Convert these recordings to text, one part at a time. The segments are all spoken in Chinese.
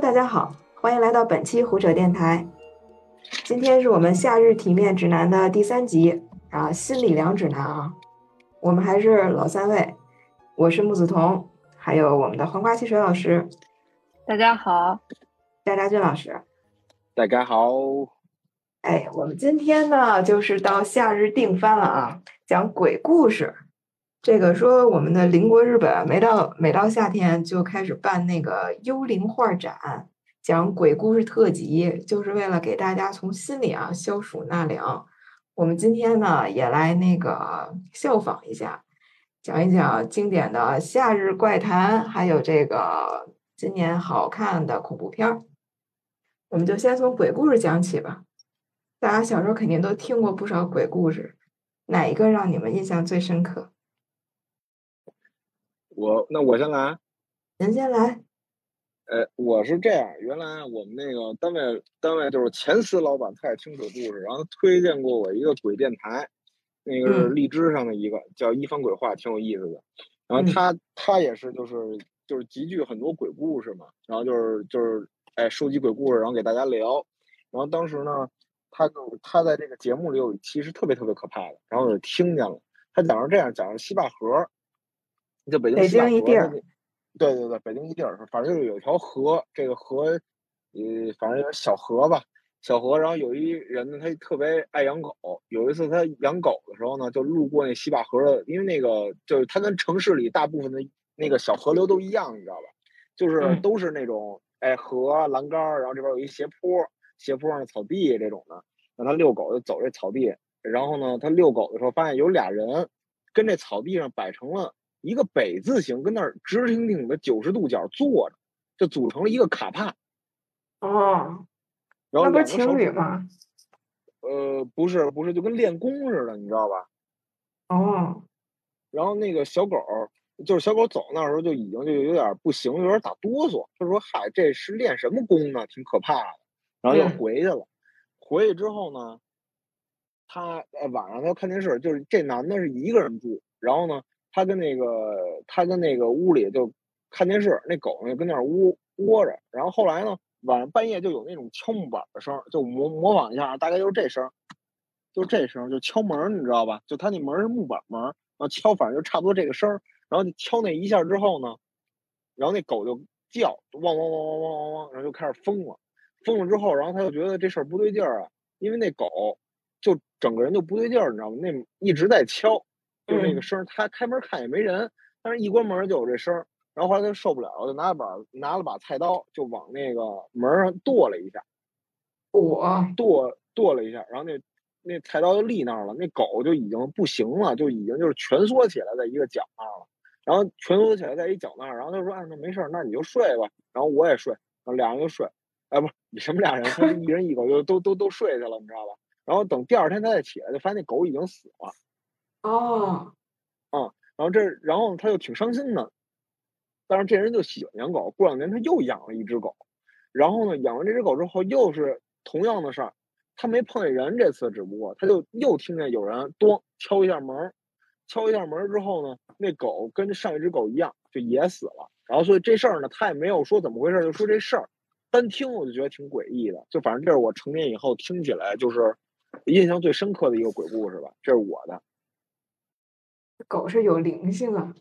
Hello，大家好，欢迎来到本期胡扯电台。今天是我们夏日体面指南的第三集啊，心理凉指南啊。我们还是老三位，我是木子彤，还有我们的黄瓜汽水老师。大家好，佳佳俊老师。大家好。哎，我们今天呢，就是到夏日定番了啊，讲鬼故事。这个说我们的邻国日本，每到每到夏天就开始办那个幽灵画展，讲鬼故事特辑，就是为了给大家从心里啊消暑纳凉。我们今天呢也来那个效仿一下，讲一讲经典的夏日怪谈，还有这个今年好看的恐怖片儿。我们就先从鬼故事讲起吧。大家小时候肯定都听过不少鬼故事，哪一个让你们印象最深刻？我那我先来，您先来。呃，我是这样，原来我们那个单位单位就是前司老板，他也听鬼故事，然后推荐过我一个鬼电台，那个是荔枝上的一个叫一番鬼话，挺有意思的。然后他他也是就是就是集聚很多鬼故事嘛，然后就是就是哎收集鬼故事，然后给大家聊。然后当时呢，他就他在这个节目里有一期是特别特别可怕的，然后我就听见了，他讲是这样，讲是西坝河。就北京西坝河，对对对，北京一地儿，反正就是有一条河，这个河，呃，反正小河吧，小河。然后有一人呢，他特别爱养狗。有一次他养狗的时候呢，就路过那西坝河的，因为那个就是它跟城市里大部分的那个小河流都一样，你知道吧？就是都是那种哎河栏杆，然后这边有一斜坡，斜坡上的草地这种的。让他遛狗就走这草地，然后呢，他遛狗的时候发现有俩人跟这草地上摆成了。一个北字形跟那儿直挺挺的九十度角坐着，就组成了一个卡帕。哦，然后那不是情侣吗？呃，不是，不是，就跟练功似的，你知道吧？哦。然后那个小狗，就是小狗走那时候就已经就有点不行，有点打哆嗦。他说：“嗨，这是练什么功呢？挺可怕的。”然后又回去了。回去之后呢，他呃晚上他看电视，就是这男的是一个人住，然后呢。他跟那个，他跟那个屋里就看电视，那狗呢跟那窝窝着。然后后来呢，晚上半夜就有那种敲木板的声，就模模仿一下，大概就是这声，就这声，就敲门，你知道吧？就他那门是木板门，然后敲，反正就差不多这个声。然后你敲那一下之后呢，然后那狗就叫，汪汪汪汪汪汪汪，然后就开始疯了。疯了之后，然后他就觉得这事儿不对劲儿啊，因为那狗就整个人就不对劲儿，你知道吗？那一直在敲。就那个声，他开门看也没人，但是一关门就有这声。然后后来他受不了了，就拿把拿了把菜刀，就往那个门上剁了一下，我剁剁了一下，然后那那菜刀就立那儿了，那狗就已经不行了，就已经就是蜷缩起来在一个角那儿了。然后蜷缩起来在一角那儿，然后他说：“哎，那没事儿，那你就睡吧。”然后我也睡，然后俩人就睡。哎，不是你什么俩人？他一人一狗就都都都睡去了，你知道吧？然后等第二天他再起来，就发现那狗已经死了。哦，啊，然后这，然后他又挺伤心的，但是这人就喜欢养狗。过两年他又养了一只狗，然后呢，养完这只狗之后又是同样的事儿，他没碰见人，这次只不过他就又听见有人咚敲一下门，敲一下门之后呢，那狗跟上一只狗一样就也死了。然后所以这事儿呢，他也没有说怎么回事，就说这事儿，单听我就觉得挺诡异的。就反正这是我成年以后听起来就是印象最深刻的一个鬼故事吧，这是我的。狗是有灵性啊！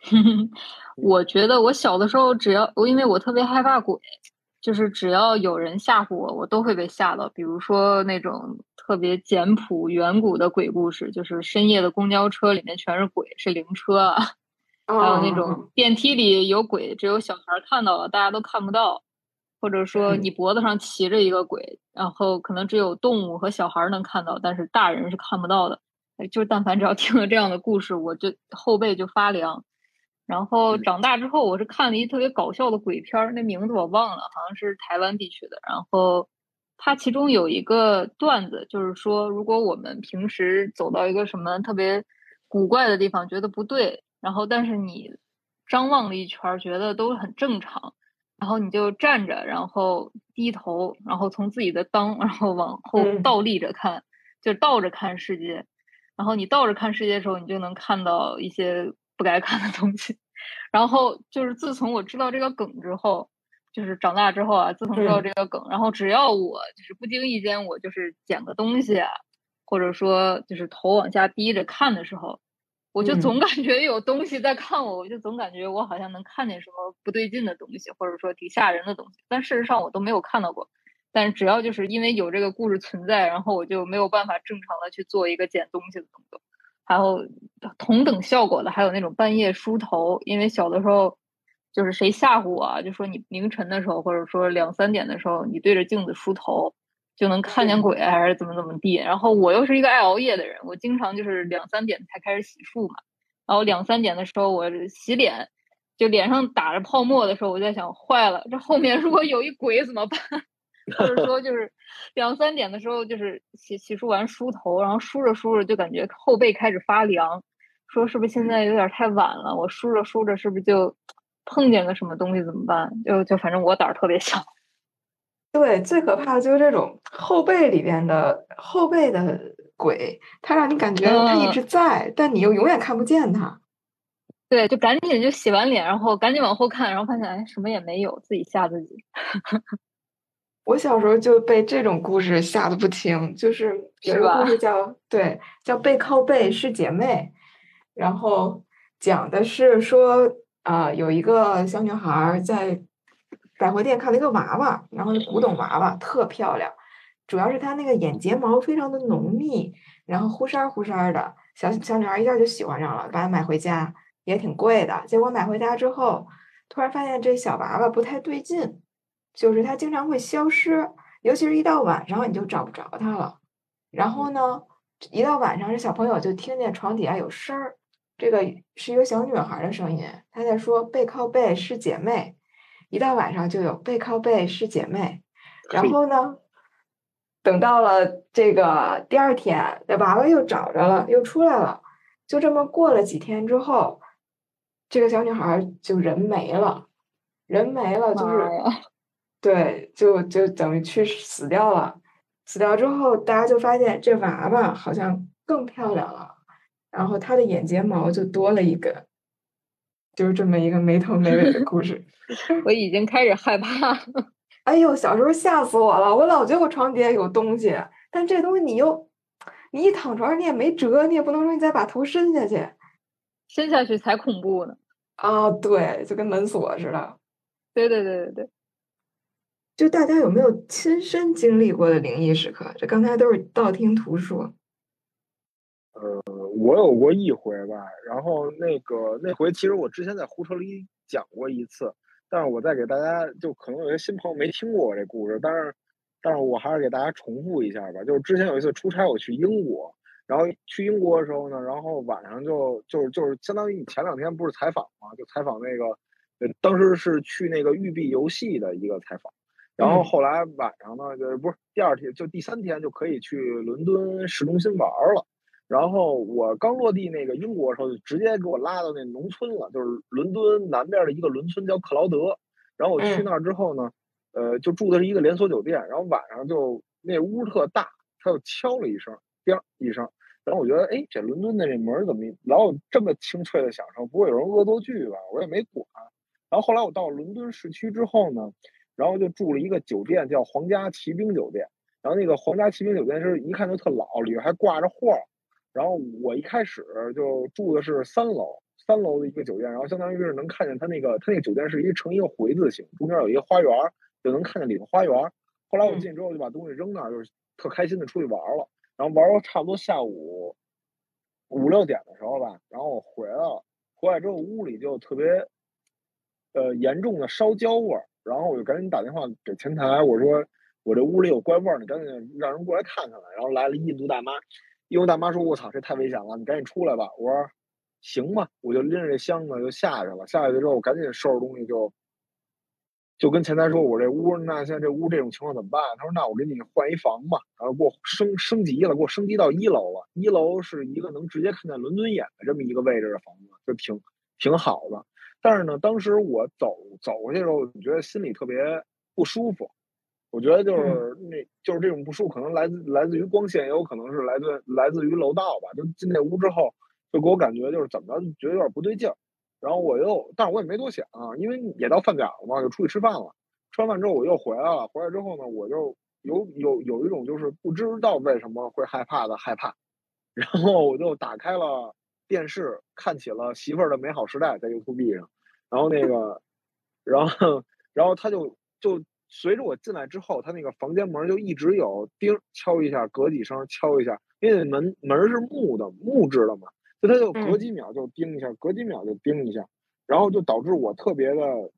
我觉得我小的时候，只要我因为我特别害怕鬼，就是只要有人吓唬我，我都会被吓到。比如说那种特别简朴、远古的鬼故事，就是深夜的公交车里面全是鬼，是灵车啊；还有那种电梯里有鬼，只有小孩看到了，大家都看不到；或者说你脖子上骑着一个鬼，然后可能只有动物和小孩能看到，但是大人是看不到的。就但凡只要听了这样的故事，我就后背就发凉。然后长大之后，我是看了一特别搞笑的鬼片儿，那名字我忘了，好像是台湾地区的。然后它其中有一个段子，就是说，如果我们平时走到一个什么特别古怪的地方，觉得不对，然后但是你张望了一圈，觉得都很正常，然后你就站着，然后低头，然后从自己的裆，然后往后倒立着看，就倒着看世界。然后你倒着看世界的时候，你就能看到一些不该看的东西。然后就是自从我知道这个梗之后，就是长大之后啊，自从知道这个梗，然后只要我就是不经意间我就是捡个东西啊，或者说就是头往下低着看的时候，我就总感觉有东西在看我，我就总感觉我好像能看见什么不对劲的东西，或者说挺吓人的东西，但事实上我都没有看到过。但是只要就是因为有这个故事存在，然后我就没有办法正常的去做一个捡东西的动作。还有同等效果的，还有那种半夜梳头，因为小的时候。就是谁吓唬我，啊就说你凌晨的时候，或者说两三点的时候，你对着镜子梳头就能看见鬼，还是怎么怎么地。然后我又是一个爱熬夜的人，我经常就是两三点才开始洗漱嘛。然后两三点的时候我洗脸，就脸上打着泡沫的时候，我在想，坏了，这后面如果有一鬼怎么办？或者说就是两三点的时候，就是洗洗漱完梳头，然后梳着梳着就感觉后背开始发凉，说是不是现在有点太晚了？我梳着梳着是不是就？碰见个什么东西怎么办？就就反正我胆儿特别小。对，最可怕的就是这种后背里边的后背的鬼，它让你感觉它一直在，但你又永远看不见它。对，就赶紧就洗完脸，然后赶紧往后看，然后发现哎什么也没有，自己吓自己。我小时候就被这种故事吓得不轻，就是有一个故事叫对叫背靠背是姐妹，然后讲的是说。啊，有一个小女孩在百货店看了一个娃娃，然后古董娃娃特漂亮，主要是她那个眼睫毛非常的浓密，然后忽闪忽闪的，小小女孩一下就喜欢上了，把它买回家也挺贵的。结果买回家之后，突然发现这小娃娃不太对劲，就是它经常会消失，尤其是一到晚上你就找不着它了。然后呢，一到晚上这小朋友就听见床底下有声儿。这个是一个小女孩的声音，她在说“背靠背是姐妹”，一到晚上就有“背靠背是姐妹”。然后呢，等到了这个第二天，这娃娃又找着了，又出来了。就这么过了几天之后，这个小女孩就人没了，人没了，就是对，就就等于去死掉了。死掉之后，大家就发现这娃娃好像更漂亮了。然后他的眼睫毛就多了一根，就是这么一个没头没尾的故事。我已经开始害怕了。哎呦，小时候吓死我了！我老觉得我床底下有东西，但这东西你又，你一躺床上你也没辙，你也不能说你再把头伸下去，伸下去才恐怖呢。啊，对，就跟门锁似的。对对对对对。就大家有没有亲身经历过的灵异时刻？这刚才都是道听途说。呃，我有过一回吧，然后那个那回其实我之前在胡车里讲过一次，但是我再给大家，就可能有些新朋友没听过我这故事，但是但是我还是给大家重复一下吧。就是之前有一次出差，我去英国，然后去英国的时候呢，然后晚上就就是就是相当于你前两天不是采访嘛，就采访那个，呃，当时是去那个育碧游戏的一个采访，然后后来晚上呢，就是不是第二天就第三天就可以去伦敦市中心玩了。然后我刚落地那个英国的时候，就直接给我拉到那农村了，就是伦敦南边的一个伦村叫克劳德。然后我去那儿之后呢，呃，就住的是一个连锁酒店。然后晚上就那屋特大，他就敲了一声，叮一声。然后我觉得，哎，这伦敦的这门怎么老有这么清脆的响声？不会有人恶作剧吧？我也没管。然后后来我到伦敦市区之后呢，然后就住了一个酒店，叫皇家骑兵酒店。然后那个皇家骑兵酒店是一看就特老，里边还挂着画。然后我一开始就住的是三楼，三楼的一个酒店，然后相当于是能看见它那个它那个酒店是一呈一个回字形，中间有一个花园，就能看见里头花园。后来我进去之后就把东西扔那儿，就是特开心的出去玩了。然后玩到差不多下午五六点的时候吧，然后我回来了，回来之后屋里就特别呃严重的烧焦味儿，然后我就赶紧打电话给前台，我说我这屋里有怪味儿，你赶紧让人过来看看来。然后来了印度大妈。印度大妈说：“我操，这太危险了，你赶紧出来吧。”我说：“行吧。”我就拎着这箱子就下去了。下去之后，我赶紧收拾东西，就就跟前台说：“我这屋，那现在这屋这种情况怎么办？”他说：“那我给你换一房吧。”然后给我升升级了，给我升级到一楼了。一楼是一个能直接看见伦敦眼的这么一个位置的房子，就挺挺好的。但是呢，当时我走走过去的时候，我觉得心里特别不舒服。我觉得就是那，就是这种不舒服，可能来自来自于光线，也有可能是来自来自于楼道吧。就进那屋之后，就给我感觉就是怎么着，觉得有点不对劲儿。然后我又，但是我也没多想，因为也到饭点了嘛，就出去吃饭了。吃完饭之后我又回来了，回来之后呢，我就有有有一种就是不知道为什么会害怕的害怕，然后我就打开了电视，看起了《媳妇儿的美好时代》在 YouTube 上，然后那个，然后然后他就就随着我进来之后，他那个房间门就一直有叮敲一下，隔几声敲一下，因为门门是木的木质的嘛，就他就隔几秒就叮一下，隔几秒就叮一下，然后就导致我特别的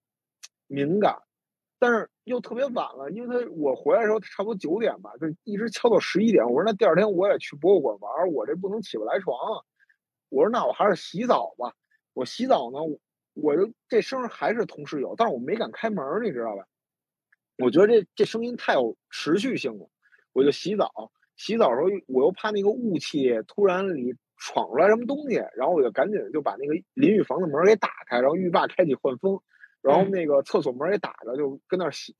敏感。但是又特别晚了，因为他我回来的时候差不多九点吧，就一直敲到十一点。我说那第二天我也去博物馆玩，我这不能起不来床。我说那我还是洗澡吧。我洗澡呢，我就这声还是同时有，但是我没敢开门，你知道吧？我觉得这这声音太有持续性了，我就洗澡。洗澡的时候我又怕那个雾气突然里闯出来什么东西，然后我就赶紧就把那个淋浴房的门给打开，然后浴霸开启换风。然后那个厕所门也打着，就跟那儿洗，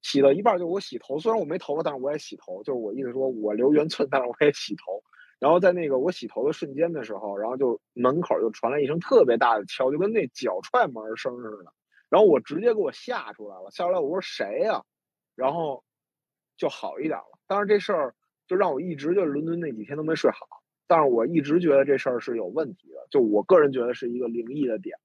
洗到一半就我洗头。虽然我没头发，但是我也洗头。就是我意思说，我留圆寸，但是我也洗头。然后在那个我洗头的瞬间的时候，然后就门口就传来一声特别大的敲，就跟那脚踹门声似的。然后我直接给我吓出来了，吓出来我说谁呀？然后就好一点了。但是这事儿就让我一直就伦敦那几天都没睡好。但是我一直觉得这事儿是有问题的，就我个人觉得是一个灵异的点。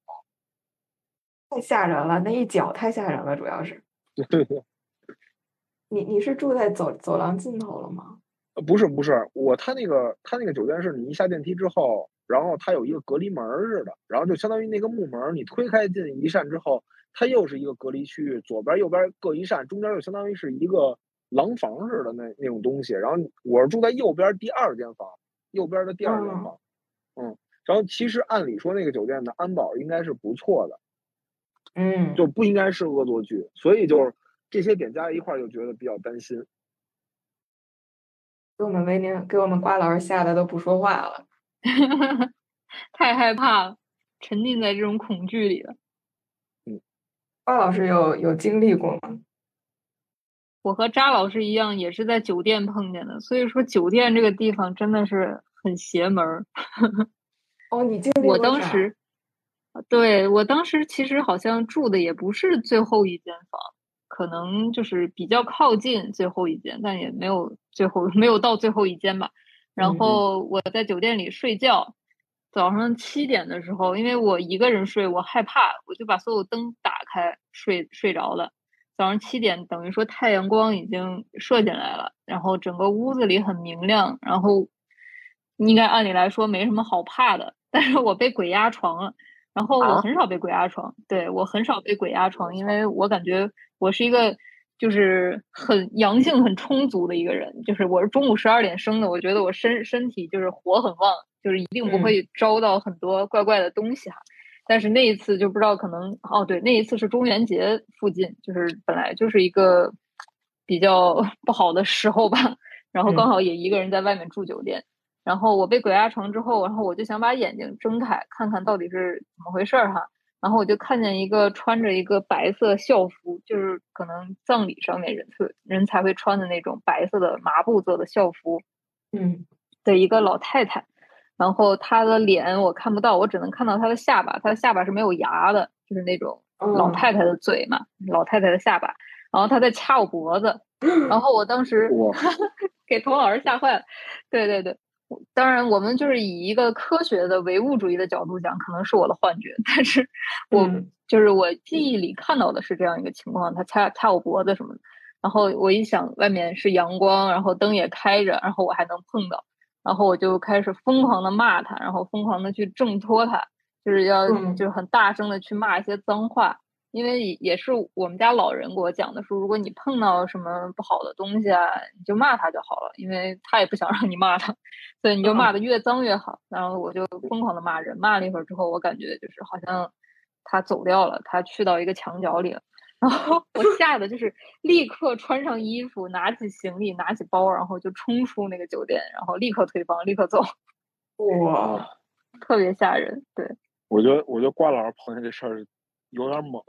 太吓人了，那一脚太吓人了，主要是。你你是住在走走廊尽头了吗？呃，不是不是，我他那个他那个酒店是你一下电梯之后，然后它有一个隔离门似的，然后就相当于那个木门，你推开进一扇之后，它又是一个隔离区域，左边右边各一扇，中间就相当于是一个廊房似的那那种东西。然后我是住在右边第二间房，右边的第二间房，嗯，然后其实按理说那个酒店的安保应该是不错的。嗯，就不应该是恶作剧，所以就是这些点加在一块儿，就觉得比较担心。给我们维宁，给我们瓜老师吓得都不说话了，太害怕了，沉浸在这种恐惧里了。嗯，瓜老师有有经历过吗？我和扎老师一样，也是在酒店碰见的，所以说酒店这个地方真的是很邪门儿。哦，你经历我当时。对我当时其实好像住的也不是最后一间房，可能就是比较靠近最后一间，但也没有最后 没有到最后一间吧。然后我在酒店里睡觉，早上七点的时候，因为我一个人睡，我害怕，我就把所有灯打开睡睡着了。早上七点等于说太阳光已经射进来了，然后整个屋子里很明亮，然后应该按理来说没什么好怕的，但是我被鬼压床了。然后我很少被鬼压床，对我很少被鬼压床，因为我感觉我是一个就是很阳性很充足的一个人，就是我是中午十二点生的，我觉得我身身体就是火很旺，就是一定不会招到很多怪怪的东西哈。但是那一次就不知道可能哦，对，那一次是中元节附近，就是本来就是一个比较 不好的时候吧，然后刚好也一个人在外面住酒店。然后我被鬼压床之后，然后我就想把眼睛睁开，看看到底是怎么回事儿哈。然后我就看见一个穿着一个白色校服，就是可能葬礼上面人特人才会穿的那种白色的麻布做的校服，嗯，的一个老太太。然后她的脸我看不到，我只能看到她的下巴，她的下巴是没有牙的，就是那种老太太的嘴嘛，老太太的下巴。然后她在掐我脖子，然后我当时 给童老师吓坏了，对对对。当然，我们就是以一个科学的唯物主义的角度讲，可能是我的幻觉。但是，我就是我记忆里看到的是这样一个情况：他掐掐我脖子什么的。然后我一想，外面是阳光，然后灯也开着，然后我还能碰到，然后我就开始疯狂的骂他，然后疯狂的去挣脱他，就是要就是很大声的去骂一些脏话。因为也是我们家老人给我讲的，说如果你碰到什么不好的东西啊，你就骂他就好了，因为他也不想让你骂他，所以你就骂的越脏越好。然后我就疯狂的骂人，骂了一会儿之后，我感觉就是好像他走掉了，他去到一个墙角里了。然后我吓得就是立刻穿上衣服，拿起行李，拿起包，然后就冲出那个酒店，然后立刻退房，立刻走。哇，特别吓人。对，我觉得我觉得挂老师碰见这事儿。有点猛，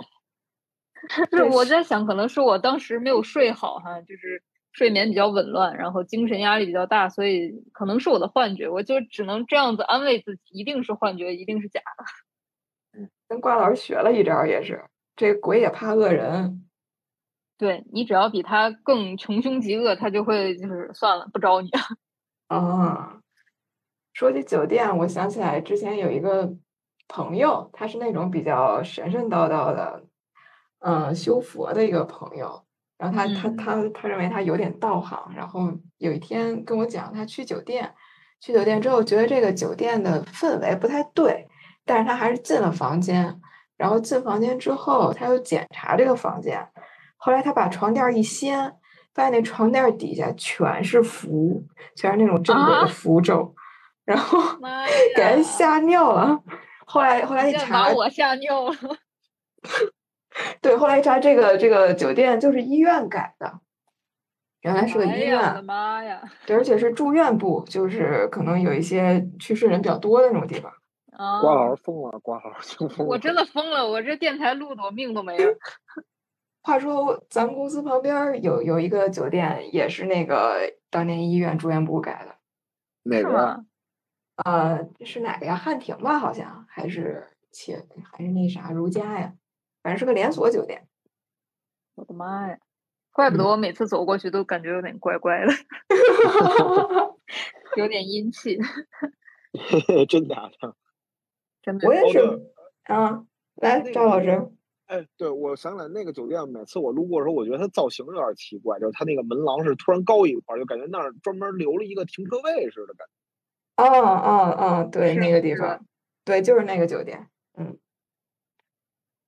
是我在想，可能是我当时没有睡好哈，就是睡眠比较紊乱，然后精神压力比较大，所以可能是我的幻觉，我就只能这样子安慰自己，一定是幻觉，一定是假的。嗯，跟瓜老师学了一招，也是这鬼也怕恶人。对你只要比他更穷凶极恶，他就会就是算了，不招你。啊，说起酒店，我想起来之前有一个朋友，他是那种比较神神叨叨的，嗯，修佛的一个朋友。然后他他他他认为他有点道行，然后有一天跟我讲，他去酒店，去酒店之后觉得这个酒店的氛围不太对，但是他还是进了房间。然后进房间之后，他又检查这个房间，后来他把床垫一掀，发现那床垫底下全是符，全是那种镇鬼的符咒，然后给人吓尿了。后来后来一查，把我吓尿了。对，后来一查，这个这个酒店就是医院改的，原来是个医院。我的妈呀！对，而且是住院部，就是可能有一些去世人比较多的那种地方。瓜老师疯了，瓜老师就疯了。我真的疯了，我这电台录的，我命都没了。话说，咱们公司旁边有有一个酒店，也是那个当年医院住院部改的。哪个？呃，是哪个呀？汉庭吧，好像还是且还是那啥如家呀？反正是个连锁酒店。我的妈呀！怪不得我每次走过去都感觉有点怪怪的，有点阴气。真假 的？我也是，啊，来赵老师。哎，对，我想起来那个酒店，每次我路过的时候，我觉得它造型有点奇怪，就是它那个门廊是突然高一块，就感觉那儿专门留了一个停车位似的感觉。哦哦哦，对，那个地方，对，就是那个酒店，嗯。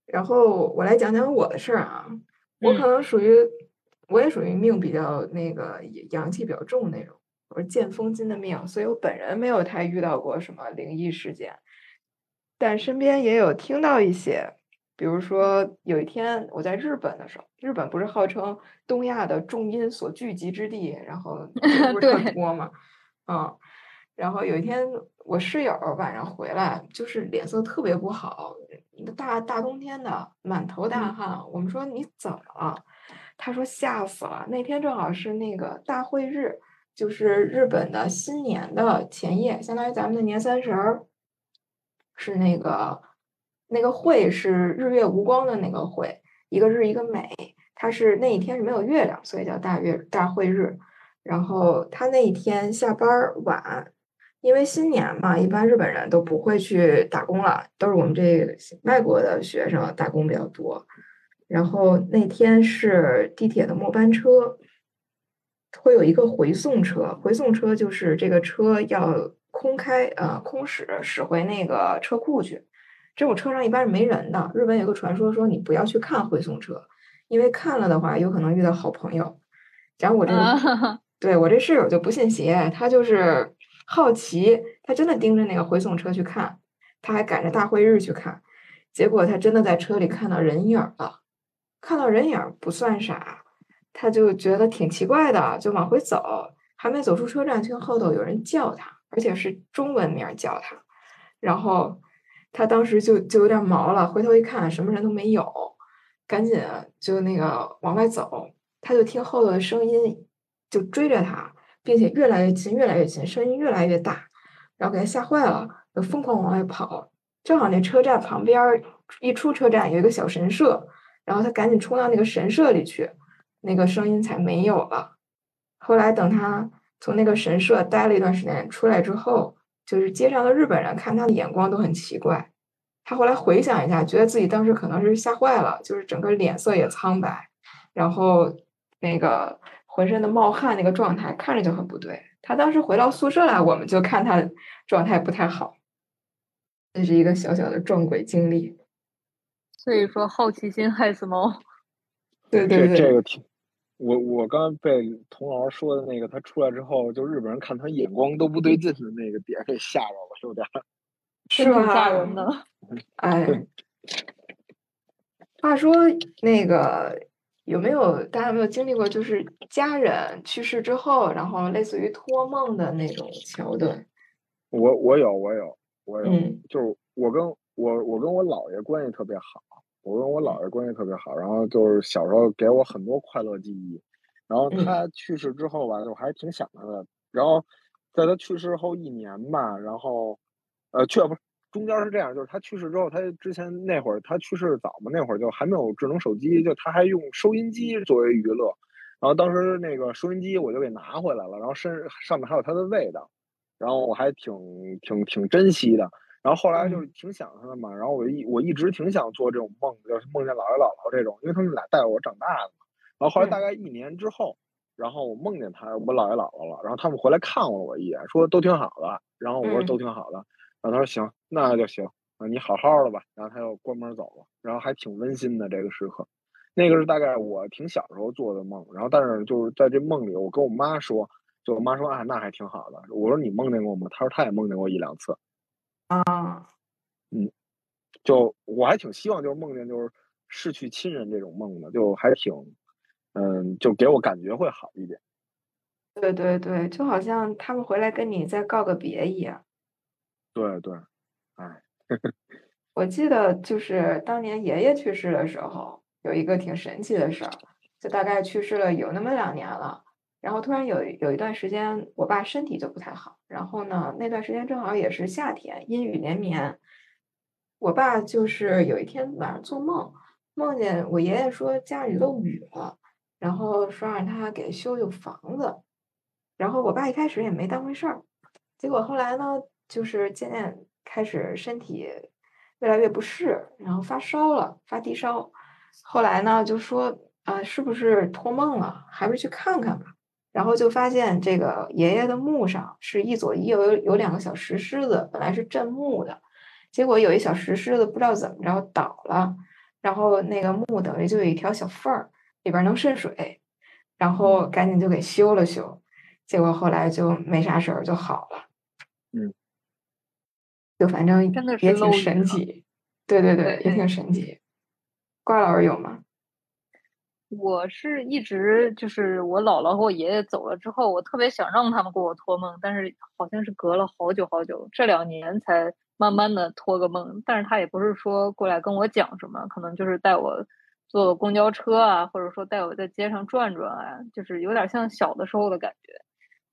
然后我来讲讲我的事儿啊，我可能属于，我也属于命比较那个阳气比较重那种，我是见风金的命，所以我本人没有太遇到过什么灵异事件。但身边也有听到一些，比如说有一天我在日本的时候，日本不是号称东亚的重音所聚集之地，然后 不是特多嘛，嗯，然后有一天我室友晚上回来，就是脸色特别不好，大大冬天的，满头大汗。我们说你怎么了？他说吓死了。那天正好是那个大会日，就是日本的新年的前夜，相当于咱们的年三十儿。是那个那个会是日月无光的那个会，一个日一个美，它是那一天是没有月亮，所以叫大月大会日。然后他那一天下班晚，因为新年嘛，一般日本人都不会去打工了，都是我们这外国的学生打工比较多。然后那天是地铁的末班车，会有一个回送车，回送车就是这个车要。空开呃，空驶驶回那个车库去，这种车上一般是没人的。日本有个传说说你不要去看回送车，因为看了的话有可能遇到好朋友。然后我这 对我这室友就不信邪，他就是好奇，他真的盯着那个回送车去看，他还赶着大会日去看，结果他真的在车里看到人影了，看到人影不算傻，他就觉得挺奇怪的，就往回走，还没走出车站，听后头有人叫他。而且是中文名叫他，然后他当时就就有点毛了，回头一看什么人都没有，赶紧就那个往外走，他就听后头的声音就追着他，并且越来越近，越来越近，声音越来越大，然后给他吓坏了，就疯狂往外跑。正好那车站旁边一出车站有一个小神社，然后他赶紧冲到那个神社里去，那个声音才没有了。后来等他。从那个神社待了一段时间，出来之后，就是街上的日本人看他的眼光都很奇怪。他后来回想一下，觉得自己当时可能是吓坏了，就是整个脸色也苍白，然后那个浑身的冒汗那个状态看着就很不对。他当时回到宿舍来，我们就看他状态不太好。这是一个小小的撞鬼经历。所以说，好奇心害死猫。对对对，这个挺。我我刚被童老师说的那个，他出来之后，就日本人看他眼光都不对劲的那个点给吓着了，有点，是吧？吓人的。哎，话说那个有没有大家有没有经历过，就是家人去世之后，然后类似于托梦的那种桥段？我我有我有我有，嗯，就是我跟我我跟我姥爷关系特别好。我跟我姥爷关系特别好，然后就是小时候给我很多快乐记忆。然后他去世之后吧，我还是挺想他的。然后在他去世后一年吧，然后呃，去不是中间是这样，就是他去世之后，他之前那会儿他去世早嘛，那会儿就还没有智能手机，就他还用收音机作为娱乐。然后当时那个收音机我就给拿回来了，然后身上面还有它的味道，然后我还挺挺挺珍惜的。然后后来就是挺想他的嘛，然后我一我一直挺想做这种梦，就是梦见姥爷姥姥这种，因为他们俩带我长大的嘛。然后后来大概一年之后，然后我梦见他我姥爷姥姥了，然后他们回来看了我一眼，说都挺好的。然后我说都挺好的，然后他说行，那就行，啊你好好的吧。然后他又关门走了，然后还挺温馨的这个时刻。那个是大概我挺小时候做的梦，然后但是就是在这梦里，我跟我妈说，就我妈说啊，那还挺好的。我说你梦见过吗？她说她也梦见过一两次。啊，嗯，就我还挺希望就是梦见就是逝去亲人这种梦的，就还挺，嗯，就给我感觉会好一点。对对对，就好像他们回来跟你再告个别一样。对对，哎，我记得就是当年爷爷去世的时候，有一个挺神奇的事儿，就大概去世了有那么两年了。然后突然有有一段时间，我爸身体就不太好。然后呢，那段时间正好也是夏天，阴雨连绵。我爸就是有一天晚上做梦，梦见我爷爷说家里漏雨了，然后说让他给修修房子。然后我爸一开始也没当回事儿，结果后来呢，就是渐渐开始身体越来越不适，然后发烧了，发低烧。后来呢，就说啊，是不是托梦了？还是去看看吧。然后就发现这个爷爷的墓上是一左一右有有两个小石狮子，本来是镇墓的，结果有一小石狮子不知道怎么着倒了，然后那个墓等于就有一条小缝儿，里边能渗水，然后赶紧就给修了修，结果后来就没啥事儿就好了。嗯，就反正也挺神奇，奇，对对对，也挺神奇。瓜老师有吗？我是一直就是我姥姥和我爷爷走了之后，我特别想让他们给我托梦，但是好像是隔了好久好久，这两年才慢慢的托个梦。但是他也不是说过来跟我讲什么，可能就是带我坐公交车啊，或者说带我在街上转转啊，就是有点像小的时候的感觉。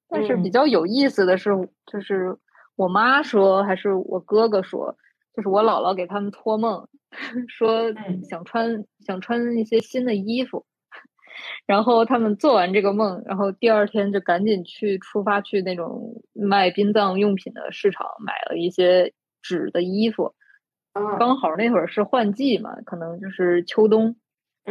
但是比较有意思的是，就是我妈说还是我哥哥说，就是我姥姥给他们托梦。说想穿想穿一些新的衣服，然后他们做完这个梦，然后第二天就赶紧去出发去那种卖殡葬用品的市场买了一些纸的衣服，刚好那会儿是换季嘛，可能就是秋冬，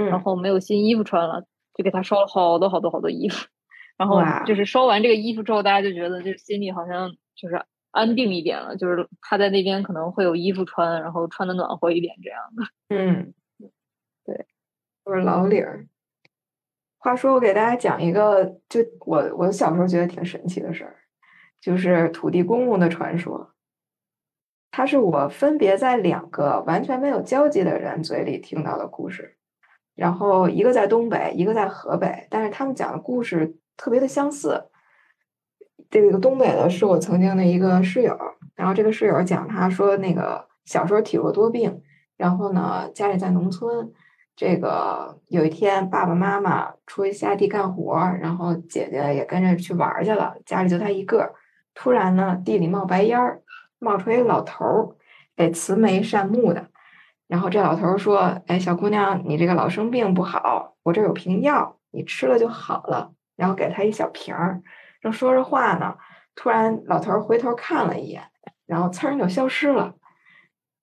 然后没有新衣服穿了，就给他烧了好多好多好多衣服，然后就是烧完这个衣服之后，大家就觉得就心里好像就是。安定一点了，就是他在那边可能会有衣服穿，然后穿的暖和一点这样的。嗯，对，我是老李儿。话说，我给大家讲一个，就我我小时候觉得挺神奇的事儿，就是土地公公的传说。他是我分别在两个完全没有交集的人嘴里听到的故事，然后一个在东北，一个在河北，但是他们讲的故事特别的相似。这个东北的是我曾经的一个室友，然后这个室友讲，他说那个小时候体弱多病，然后呢家里在农村，这个有一天爸爸妈妈出去下地干活，然后姐姐也跟着去玩去了，家里就他一个，突然呢地里冒白烟儿，冒出一个老头儿，得慈眉善目的，然后这老头儿说：“哎，小姑娘，你这个老生病不好，我这有瓶药，你吃了就好了。”然后给他一小瓶儿。正说着话呢，突然老头回头看了一眼，然后噌就消失了。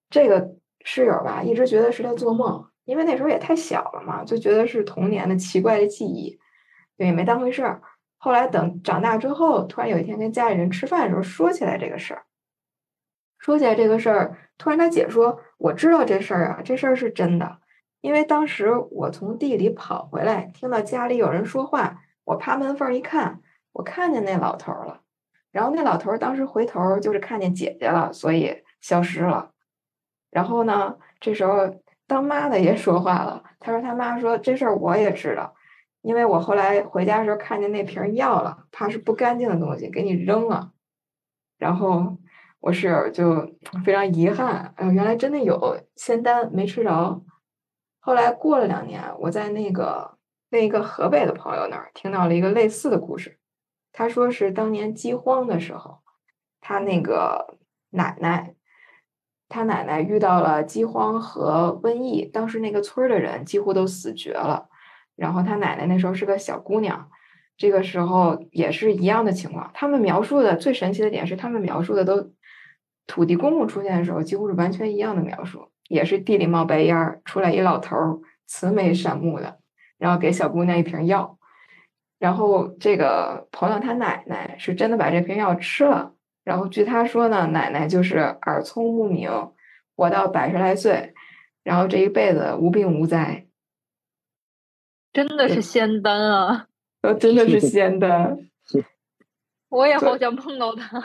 这个室友吧，一直觉得是在做梦，因为那时候也太小了嘛，就觉得是童年的奇怪的记忆，也没当回事儿。后来等长大之后，突然有一天跟家里人吃饭的时候说起来这个事儿，说起来这个事儿，突然他姐说：“我知道这事儿啊，这事儿是真的，因为当时我从地里跑回来，听到家里有人说话，我趴门缝一看。”我看见那老头了，然后那老头当时回头就是看见姐姐了，所以消失了。然后呢，这时候当妈的也说话了，他说他妈说这事儿我也知道，因为我后来回家的时候看见那瓶药了，怕是不干净的东西给你扔了。然后我室友就非常遗憾，哎，原来真的有仙丹没吃着。后来过了两年，我在那个另一个河北的朋友那儿听到了一个类似的故事。他说是当年饥荒的时候，他那个奶奶他奶奶遇到了饥荒和瘟疫，当时那个村儿的人几乎都死绝了。然后他奶奶那时候是个小姑娘，这个时候也是一样的情况。他们描述的最神奇的点是，他们描述的都土地公公出现的时候，几乎是完全一样的描述，也是地里冒白烟儿，出来一老头儿，慈眉善目的，然后给小姑娘一瓶药。然后这个朋友他奶奶是真的把这瓶药吃了。然后据他说呢，奶奶就是耳聪目明，活到百十来岁，然后这一辈子无病无灾。真的是仙丹啊！呃，真的是仙丹。我也好想碰到他。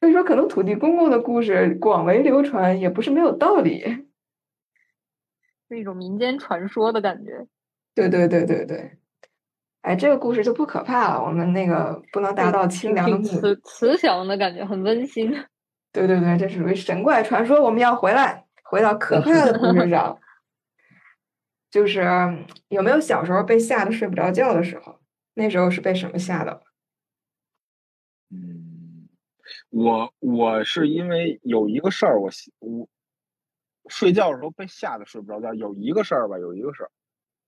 所以说，可能土地公公的故事广为流传也不是没有道理，是一种民间传说的感觉。对对对对对。哎，这个故事就不可怕了，我们那个不能达到清凉的目的。慈慈祥的感觉，很温馨。对对对，这属于神怪传说。我们要回来，回到可怕的故事上。就是有没有小时候被吓得睡不着觉的时候？那时候是被什么吓的？嗯，我我是因为有一个事儿，我我睡觉的时候被吓得睡不着觉。有一个事儿吧，有一个事儿。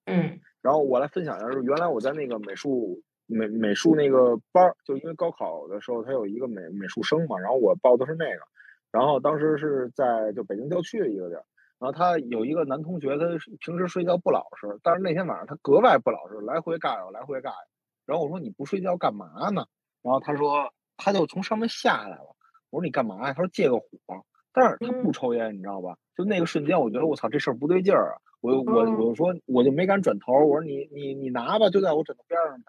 嗯。然后我来分享一下，是原来我在那个美术美美术那个班儿，就因为高考的时候他有一个美美术生嘛，然后我报的是那个，然后当时是在就北京郊区的一个地儿，然后他有一个男同学，他平时睡觉不老实，但是那天晚上他格外不老实，来回尬悠，来回尬悠。然后我说你不睡觉干嘛呢？然后他说他就从上面下来了。我说你干嘛呀？他说借个火，但是他不抽烟，你知道吧？就那个瞬间，我觉得我操，这事儿不对劲儿啊。我我我说，我就没敢转头。我说你你你拿吧，就在我枕头边上。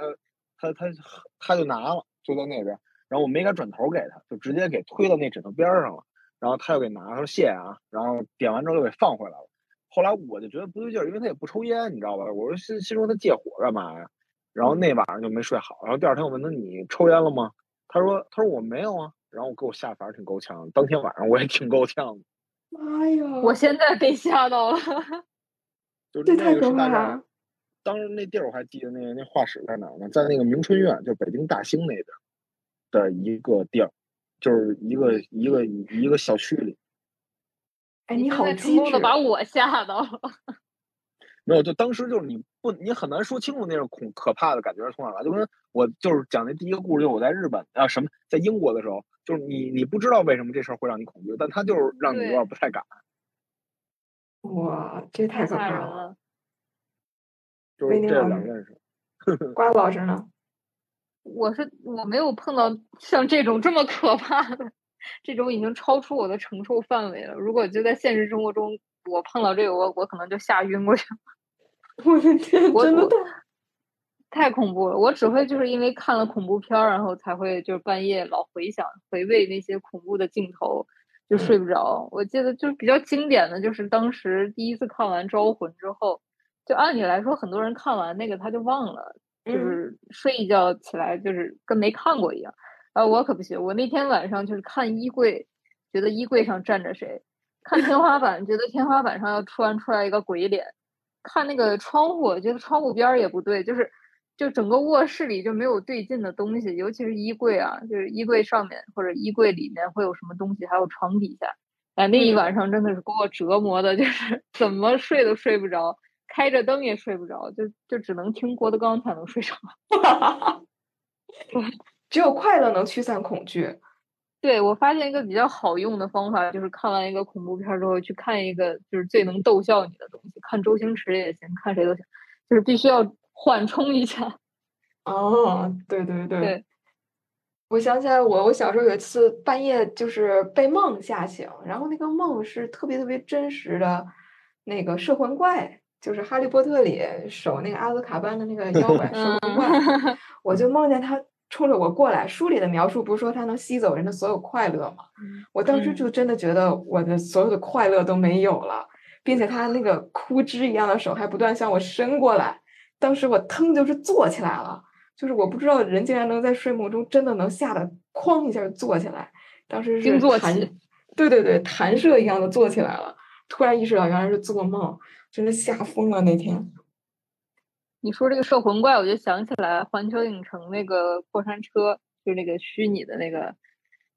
他他他他就拿了，就在那边。然后我没敢转头给他，就直接给推到那枕头边上了。然后他又给拿，他说谢谢啊。然后点完之后又给放回来了。后来我就觉得不对劲儿，因为他也不抽烟，你知道吧？我说心心说他借火干嘛呀？然后那晚上就没睡好。然后第二天我问他你抽烟了吗？他说他说我没有啊。然后给我吓，反正挺够呛。当天晚上我也挺够呛的。妈呀！我现在被吓到了。就那个是大概，当时那地儿我还记得，那个那画室在哪儿呢？在那个明春院，就北京大兴那边的一个地儿，就是一个一个一个小区里。哎，你好机智的把我吓到了。没有，就当时就是你不，你很难说清楚那种恐可怕的感觉是从哪来。就跟我就是讲那第一个故事，就是我在日本啊什么，在英国的时候，就是你你不知道为什么这事儿会让你恐惧，但他就是让你有点不太敢。哇，这太可怕了！就是这两件事。瓜老师呢？我是我没有碰到像这种这么可怕的，这种已经超出我的承受范围了。如果就在现实生活中，我碰到这个，我我可能就吓晕过去了。我的天，真的太恐怖了！我只会就是因为看了恐怖片儿，然后才会就是半夜老回想、回味那些恐怖的镜头。就睡不着。我记得就是比较经典的就是当时第一次看完《招魂》之后，就按理来说很多人看完那个他就忘了，就是睡一觉起来就是跟没看过一样。啊，我可不行，我那天晚上就是看衣柜，觉得衣柜上站着谁；看天花板，觉得天花板上要突然出来一个鬼脸；看那个窗户，觉得窗户边儿也不对，就是。就整个卧室里就没有对劲的东西，尤其是衣柜啊，就是衣柜上面或者衣柜里面会有什么东西，还有床底下。哎，那一晚上真的是给我折磨的，就是怎么睡都睡不着，开着灯也睡不着，就就只能听郭德纲才能睡着。只有快乐能驱散恐惧。对我发现一个比较好用的方法，就是看完一个恐怖片之后，去看一个就是最能逗笑你的东西，看周星驰也行，看谁都行，就是必须要。缓冲一下，哦，对对对，对我想起来，我我小时候有一次半夜就是被梦吓醒，然后那个梦是特别特别真实的，那个摄魂怪，就是哈利波特里守那个阿兹卡班的那个妖怪摄魂怪，我就梦见他冲着我过来。书里的描述不是说他能吸走人的所有快乐吗？我当时就真的觉得我的所有的快乐都没有了，并且他那个枯枝一样的手还不断向我伸过来。当时我腾就是坐起来了，就是我不知道人竟然能在睡梦中真的能吓得哐一下坐起来。当时是弹，对对对，弹射一样的坐起来了。突然意识到原来是做梦，真是吓疯了那天。你说这个摄魂怪，我就想起来环球影城那个过山车，就是那个虚拟的那个，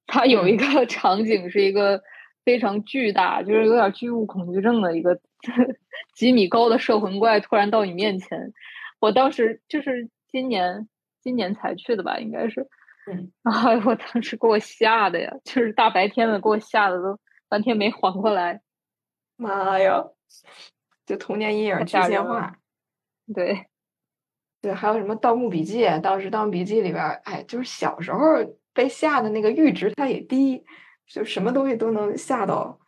它有一个 场景是一个非常巨大，就是有点巨物恐惧症的一个几米高的摄魂怪突然到你面前。我当时就是今年今年才去的吧，应该是。嗯，哎，我当时给我吓的呀，就是大白天的给我吓的都半天没缓过来。妈呀！就童年阴影具现化。对，对，还有什么《盗墓笔记》？当时《盗墓笔记》里边，哎，就是小时候被吓的那个阈值它也低，就什么东西都能吓到。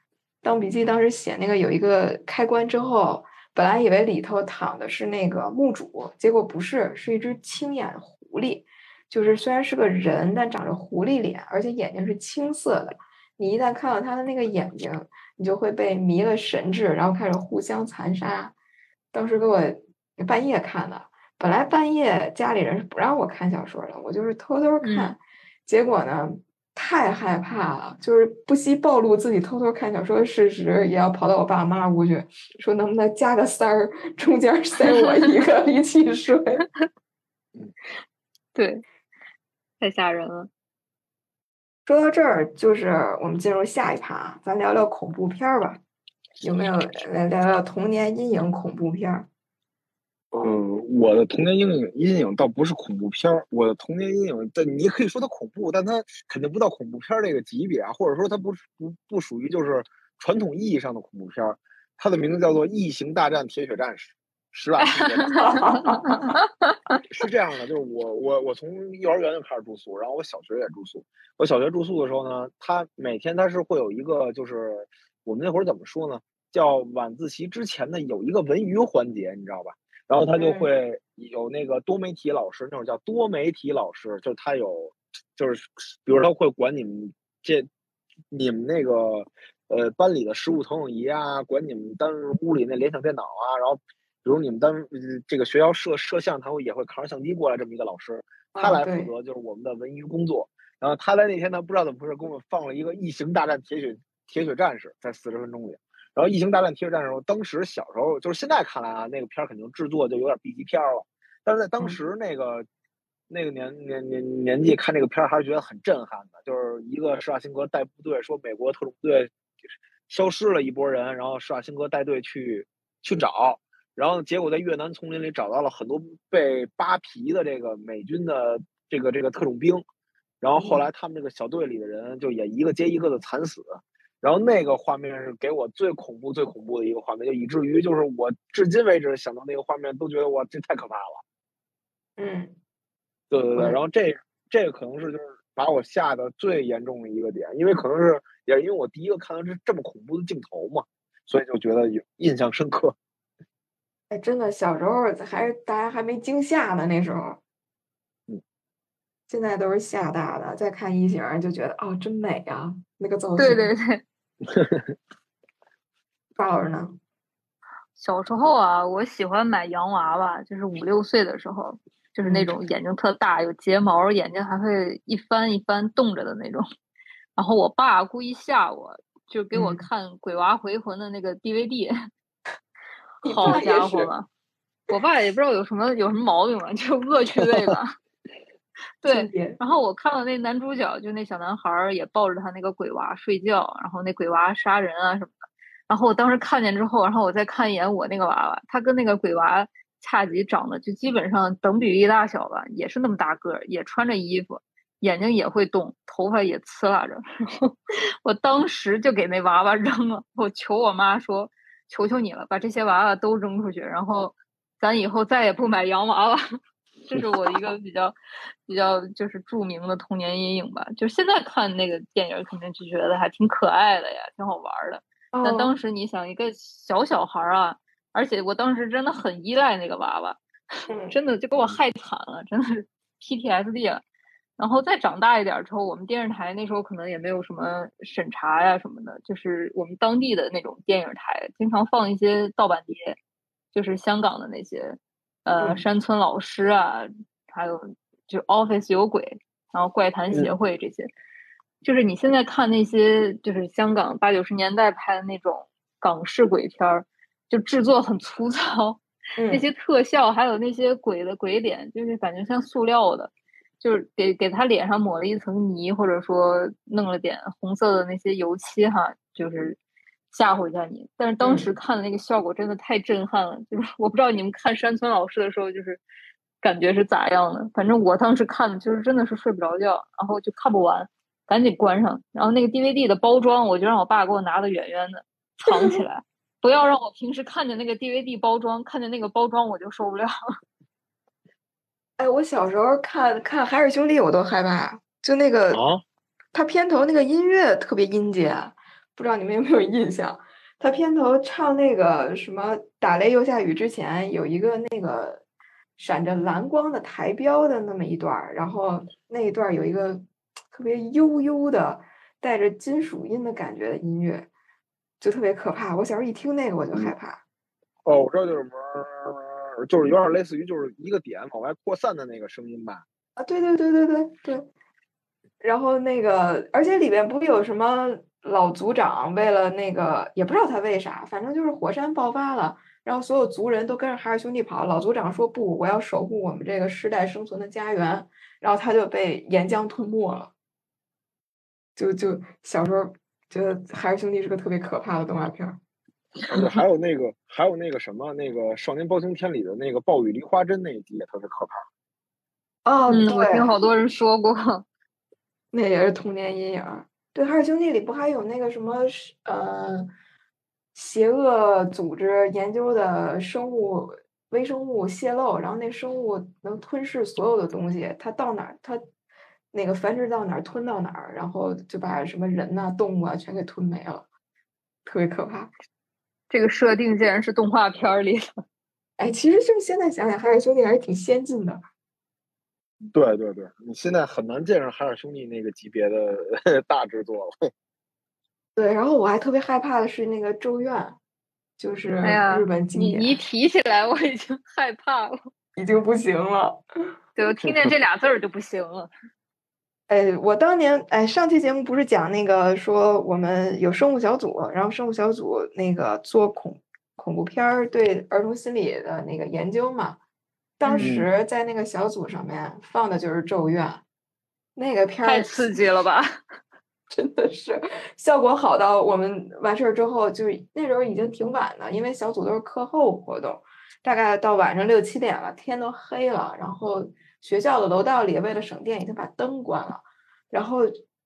《盗墓笔记》当时写那个有一个开关之后，本来以为里头躺的是那个墓主，结果不是，是一只青眼狐狸。就是虽然是个人，但长着狐狸脸，而且眼睛是青色的。你一旦看到他的那个眼睛，你就会被迷了神智，然后开始互相残杀。当时给我半夜看的，本来半夜家里人是不让我看小说的，我就是偷偷看。结果呢，太害怕了，就是不惜暴露自己偷偷看小说的事实，也要跑到我爸妈屋去，说能不能加个塞儿，中间塞我一个 一起睡。对。太吓人了。说到这儿，就是我们进入下一趴，咱聊聊恐怖片儿吧。有没有来聊聊童年阴影恐怖片儿？嗯，我的童年阴影阴影倒不是恐怖片儿，我的童年阴影，但你可以说它恐怖，但它肯定不到恐怖片儿这个级别啊，或者说它不不不属于就是传统意义上的恐怖片儿。它的名字叫做《异形大战铁血战士》。十万 是这样的，就是我我我从幼儿园就开始住宿，然后我小学也住宿。我小学住宿的时候呢，他每天他是会有一个，就是我们那会儿怎么说呢，叫晚自习之前的有一个文娱环节，你知道吧？然后他就会有那个多媒体老师，那种叫多媒体老师，就是他有，就是比如他会管你们这你们那个呃班里的实物投影仪啊，管你们单屋里那联想电脑啊，然后。比如你们单这个学校摄摄像，他会也会扛着相机过来，这么一个老师，他来负责就是我们的文娱工作。然后他在那天呢，不知道怎么回事，给我们放了一个《异形大战铁血铁血战士》在四十分钟里。然后《异形大战铁血战士》，当时小时候就是现在看来啊，那个片儿肯定制作就有点 B 级片了。但是在当时那个那个年年年年纪看这个片儿，还是觉得很震撼的。就是一个施瓦辛格带部队，说美国特种部队消失了一波人，然后施瓦辛格带队去去找。然后结果在越南丛林里找到了很多被扒皮的这个美军的这个这个特种兵，然后后来他们这个小队里的人就也一个接一个的惨死，然后那个画面是给我最恐怖最恐怖的一个画面，就以至于就是我至今为止想到那个画面都觉得哇这太可怕了。嗯，对对对，然后这这个可能是就是把我吓得最严重的一个点，因为可能是也是因为我第一个看到这这么恐怖的镜头嘛，所以就觉得有印象深刻。哎，真的，小时候还是大家还没惊吓呢，那时候，嗯，现在都是吓大的。再看异形就觉得哦，真美啊，那个造型。对对对。赵老师呢？小时候啊，我喜欢买洋娃娃，就是五六岁的时候，就是那种眼睛特大、有睫毛、眼睛还会一翻一翻动着的那种。然后我爸故意吓我，就给我看《鬼娃回魂》的那个 DVD。好家伙吧，我爸也不知道有什么有什么毛病吧，就恶趣味吧。对，然后我看了那男主角，就那小男孩儿也抱着他那个鬼娃睡觉，然后那鬼娃杀人啊什么的。然后我当时看见之后，然后我再看一眼我那个娃娃，他跟那个鬼娃恰吉长得就基本上等比例大小吧，也是那么大个儿，也穿着衣服，眼睛也会动，头发也呲啦着。然后我当时就给那娃娃扔了，我求我妈说。求求你了，把这些娃娃都扔出去，然后咱以后再也不买洋娃娃。这是我一个比较比较就是著名的童年阴影吧。就现在看那个电影，肯定就觉得还挺可爱的呀，挺好玩的。但当时你想，一个小小孩啊，而且我当时真的很依赖那个娃娃，真的就给我害惨了，真的是 PTSD 了。然后再长大一点之后，我们电视台那时候可能也没有什么审查呀什么的，就是我们当地的那种电影台经常放一些盗版碟，就是香港的那些，呃，山村老师啊，还有就 Office 有鬼，然后怪谈协会这些，就是你现在看那些就是香港八九十年代拍的那种港式鬼片儿，就制作很粗糙，那些特效还有那些鬼的鬼脸，就是感觉像塑料的。就是给给他脸上抹了一层泥，或者说弄了点红色的那些油漆哈，就是吓唬一下你。但是当时看的那个效果真的太震撼了，就是 我不知道你们看山村老师的时候，就是感觉是咋样的。反正我当时看的就是真的是睡不着觉，然后就看不完，赶紧关上。然后那个 DVD 的包装，我就让我爸给我拿的远远的藏起来，不要让我平时看见那个 DVD 包装，看见那个包装我就受不了。哎，我小时候看看海尔兄弟，我都害怕，就那个，他片头那个音乐特别阴间，不知道你们有没有印象？他片头唱那个什么“打雷又下雨”之前，有一个那个闪着蓝光的台标的那么一段然后那一段有一个特别悠悠的带着金属音的感觉的音乐，就特别可怕。我小时候一听那个我就害怕。哦，我知道就是。就是有点类似于就是一个点往外扩散的那个声音吧？啊，对对对对对对。然后那个，而且里边不有什么老族长为了那个，也不知道他为啥，反正就是火山爆发了，然后所有族人都跟着海尔兄弟跑。老族长说不，我要守护我们这个世代生存的家园，然后他就被岩浆吞没了。就就小时候觉得海尔兄弟是个特别可怕的动画片儿。还有那个，还有那个什么，那个《少年包青天》里的那个暴雨梨花针那一集也特别可怕。哦，我听好多人说过，那也是童年阴影。对，《海尔兄弟》里不还有那个什么呃，邪恶组织研究的生物微生物泄露，然后那生物能吞噬所有的东西，它到哪儿，它那个繁殖到哪儿吞到哪儿，然后就把什么人呐、动物啊全给吞没了，特别可怕。这个设定竟然是动画片里的，哎，其实就是现在想想，海尔兄弟还是挺先进的。对对对，你现在很难见上海尔兄弟那个级别的 大制作了。对，然后我还特别害怕的是那个《咒怨》，就是日本经典。你一提起来，我已经害怕了，已经不行了。对，我听见这俩字儿就不行了。哎，我当年哎，上期节目不是讲那个说我们有生物小组，然后生物小组那个做恐恐怖片儿对儿童心理的那个研究嘛？当时在那个小组上面放的就是《咒怨》，那个片儿太刺激了吧！真的是效果好到我们完事儿之后，就那时候已经挺晚了，因为小组都是课后活动，大概到晚上六七点了，天都黑了，然后。学校的楼道里，为了省电，已经把灯关了。然后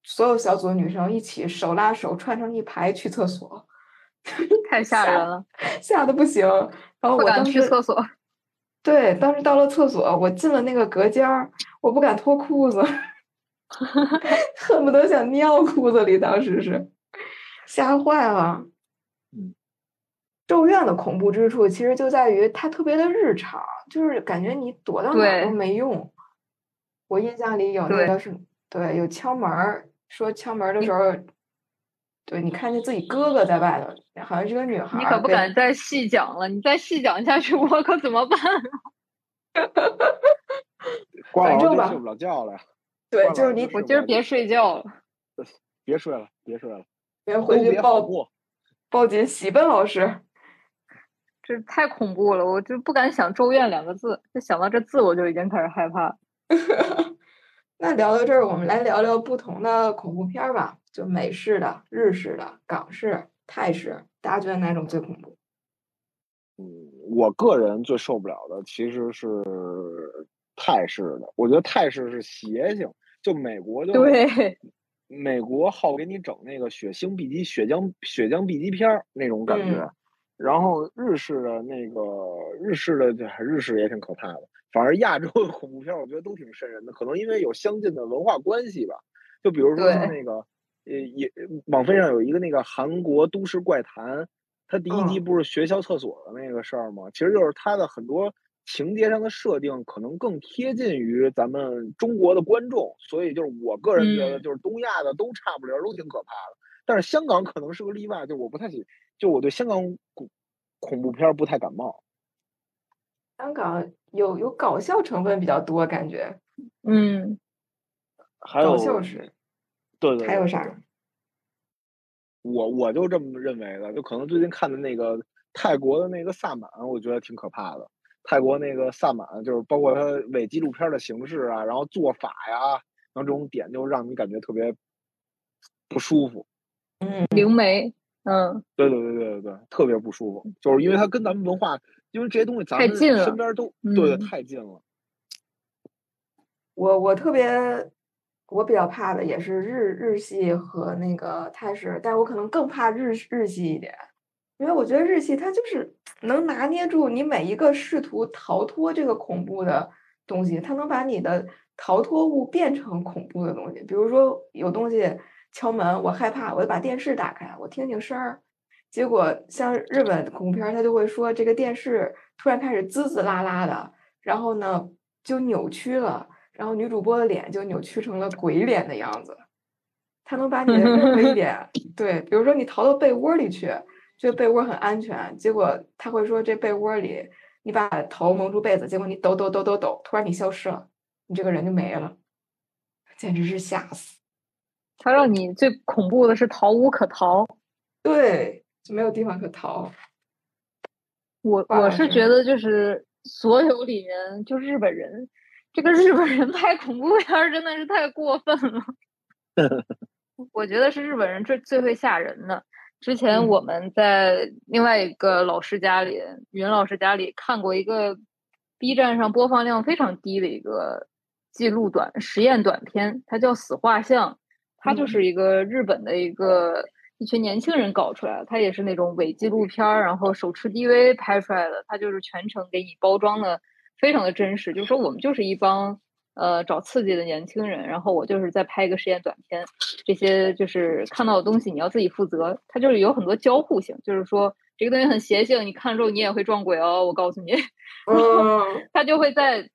所有小组的女生一起手拉手串成一排去厕所，太吓人了，吓得不行。然后我当时去厕所，对，当时到了厕所，我进了那个隔间儿，我不敢脱裤子，恨不得想尿裤子里。当时是吓坏了。咒怨的恐怖之处其实就在于它特别的日常，就是感觉你躲到哪都没用。我印象里有那个是，对，有敲门儿，说敲门的时候，对你看见自己哥哥在外头，好像是个女孩。你可不敢再细讲了，你再细讲下去，我可怎么办？反正吧，睡不了觉了。对，就是你，我今儿别睡觉了。别睡了，别睡了，别回去报报警，喜奔老师。这太恐怖了，我就不敢想“咒怨”两个字，就想到这字我就已经开始害怕。那聊到这儿，我们来聊聊不同的恐怖片吧，就美式的、日式的、港式、泰式，大家觉得哪种最恐怖？嗯，我个人最受不了的其实是泰式的，我觉得泰式是邪性，就美国就对，美国好给你整那个血腥 B 级、血浆血浆 B 级片儿那种感觉。然后日式的那个日式的日式也挺可怕的，反而亚洲的恐怖片我觉得都挺瘆人的，可能因为有相近的文化关系吧。就比如说那个呃也网飞上有一个那个韩国都市怪谈，它第一集不是学校厕所的那个事儿吗？其实就是它的很多情节上的设定可能更贴近于咱们中国的观众，所以就是我个人觉得就是东亚的都差不离，都挺可怕的。但是香港可能是个例外，就我不太喜。就我对香港恐恐怖片不太感冒。香港有有搞笑成分比较多，感觉。嗯。还有。搞笑是。对对。还有啥？我我就这么认为的，就可能最近看的那个泰国的那个萨满，我觉得挺可怕的。泰国那个萨满，就是包括它伪纪录片的形式啊，然后做法呀，然后这种点就让你感觉特别不舒服。嗯，灵媒，嗯，对对对对对对，特别不舒服，就是因为它跟咱们文化，因为这些东西咱们身边都对对太近了。我我特别我比较怕的也是日日系和那个泰式，但我可能更怕日日系一点，因为我觉得日系它就是能拿捏住你每一个试图逃脱这个恐怖的东西，它能把你的逃脱物变成恐怖的东西。比如说有东西敲门，我害怕，我就把电视打开，我听听声儿。结果像日本恐怖片儿，他就会说这个电视突然开始滋滋啦啦的，然后呢就扭曲了。然后女主播的脸就扭曲成了鬼脸的样子，他能把你的任何一点，对，比如说你逃到被窝里去，觉得被窝很安全，结果他会说这被窝里你把头蒙住被子，结果你抖抖抖抖抖，突然你消失了，你这个人就没了，简直是吓死。他让你最恐怖的是逃无可逃。对，就没有地方可逃。我我是觉得就是所有里面就日本人，这个日本人拍恐怖片儿 真的是太过分了。我觉得是日本人最最会吓人的。之前嗯我们在另外一个老师家里，云老师家里看过一个 B 站上播放量非常低的一个记录短实验短片，它叫《死画像》，它就嗯是一个日本的一个一群年轻人搞出来的，它也是那种伪纪录片儿，然后手持 DV 拍出来的，它就是全程给你包装的非常的真实，就是说我们就是一帮呃找刺激的年轻人，然后我就是在拍一个实验短片，这些就是看到的东西你要自己负责，它就是有很多交互性，就是说这个东西很邪性，你看了之后你也会撞鬼哦，我告诉你，嗯。他就会在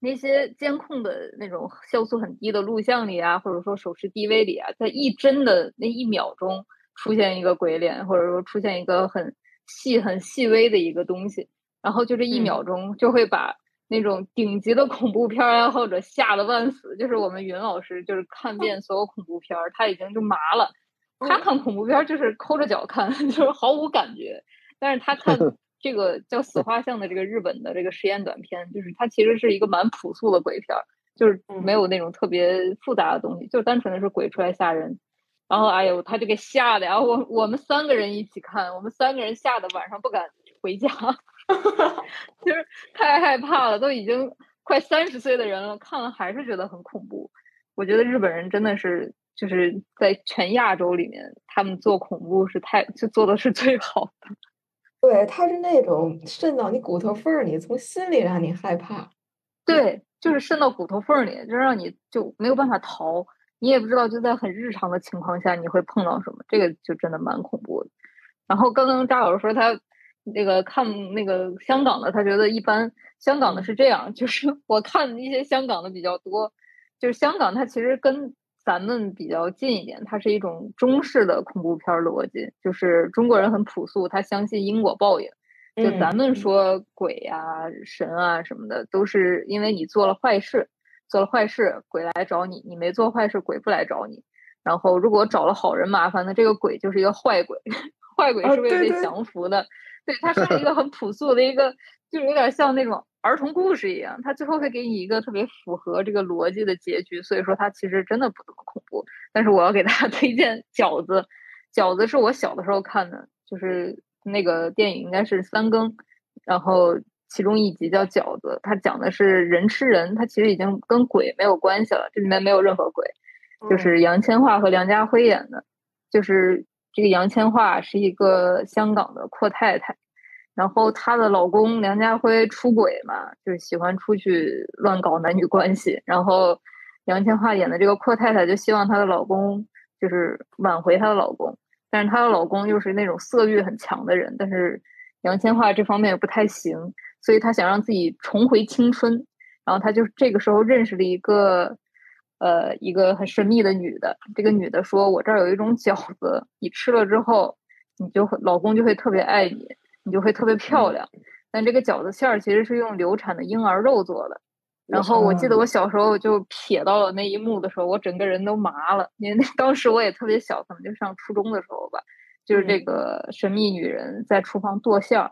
那些监控的那种像素很低的录像里啊，或者说手持 DV 里啊，在一帧的那一秒钟出现一个鬼脸，或者说出现一个很细、很细微的一个东西，然后就这一嗯秒钟就会把那种顶级的恐怖片儿爱好者吓得半死。就是我们云老师，就是看遍所有恐怖片儿，他已经就麻了。他嗯看恐怖片儿就是抠着脚看，就是毫无感觉。但是他看 这个叫《死画像》的这个日本的这个实验短片，就是它其实是一个蛮朴素的鬼片儿，就是没有那种特别复杂的东西，就单纯的是鬼出来吓人。然后哎呦，他就给吓的，然后我我们三个人一起看，我们三个人吓得晚上不敢回家，就是太害怕了，都已经快三十岁的人了，看了还是觉得很恐怖。我觉得日本人真的是就是在全亚洲里面，他们做恐怖是太就做的是最好的。对，他是那种渗到你骨头缝儿里，从心里让你害怕。对，就是渗到骨头缝儿里，就让你就没有办法逃，你也不知道就在很日常的情况下你会碰到什么，这个就真的蛮恐怖的。然后刚刚扎老师说他那个看那个香港的，他觉得一般。香港的是这样，就是 我看一些香港的比较多，就是香港它其实跟咱们比较近一点，它是一种中式的恐怖片逻辑，就是中国人很朴素，他相信因果报应。就咱们说鬼啊、神啊什么的，都是因为你做了坏事，做了坏事，鬼来找你；你没做坏事，鬼不来找你。然后如果找了好人麻烦，那这个鬼就是一个坏鬼，坏鬼是会被降服的。对，它是一个很朴素的一个，就是有点像那种儿童故事一样，它最后会给你一个特别符合这个逻辑的结局。所以说，它其实真的不怎么恐怖。但是我要给大家 推荐《饺子》，《饺子》是我小的时候看的，就是。那个电影应该是三更，然后其中一集叫饺子，它讲的是人吃人，它其实已经跟鬼没有关系了，这里面没有任何鬼，就是杨千嬅和梁家辉演的，就是这个杨千嬅是一个香港的阔太太，然后她的老公梁家辉出轨嘛，就是喜欢出去乱搞男女关系，然后杨千嬅演的这个阔太太就希望她的老公就是挽回她的老公。但是她的老公又是那种色欲很强的人，但是杨千嬅这方面又不太行，所以她想让自己重回青春。然后她就这个时候认识了一个，呃，一个很神秘的女的。这个女的说：“我这儿有一种饺子，你吃了之后，你就会老公就会特别爱你，你就会特别漂亮。但这个饺子馅儿其实是用流产的婴儿肉做的。”然后我记得我小时候就瞥到了那一幕的时候，我整个人都麻了，因为那 当时我也特别小，可能就上初中的时候吧。就是这个神秘女人在厨房剁馅儿，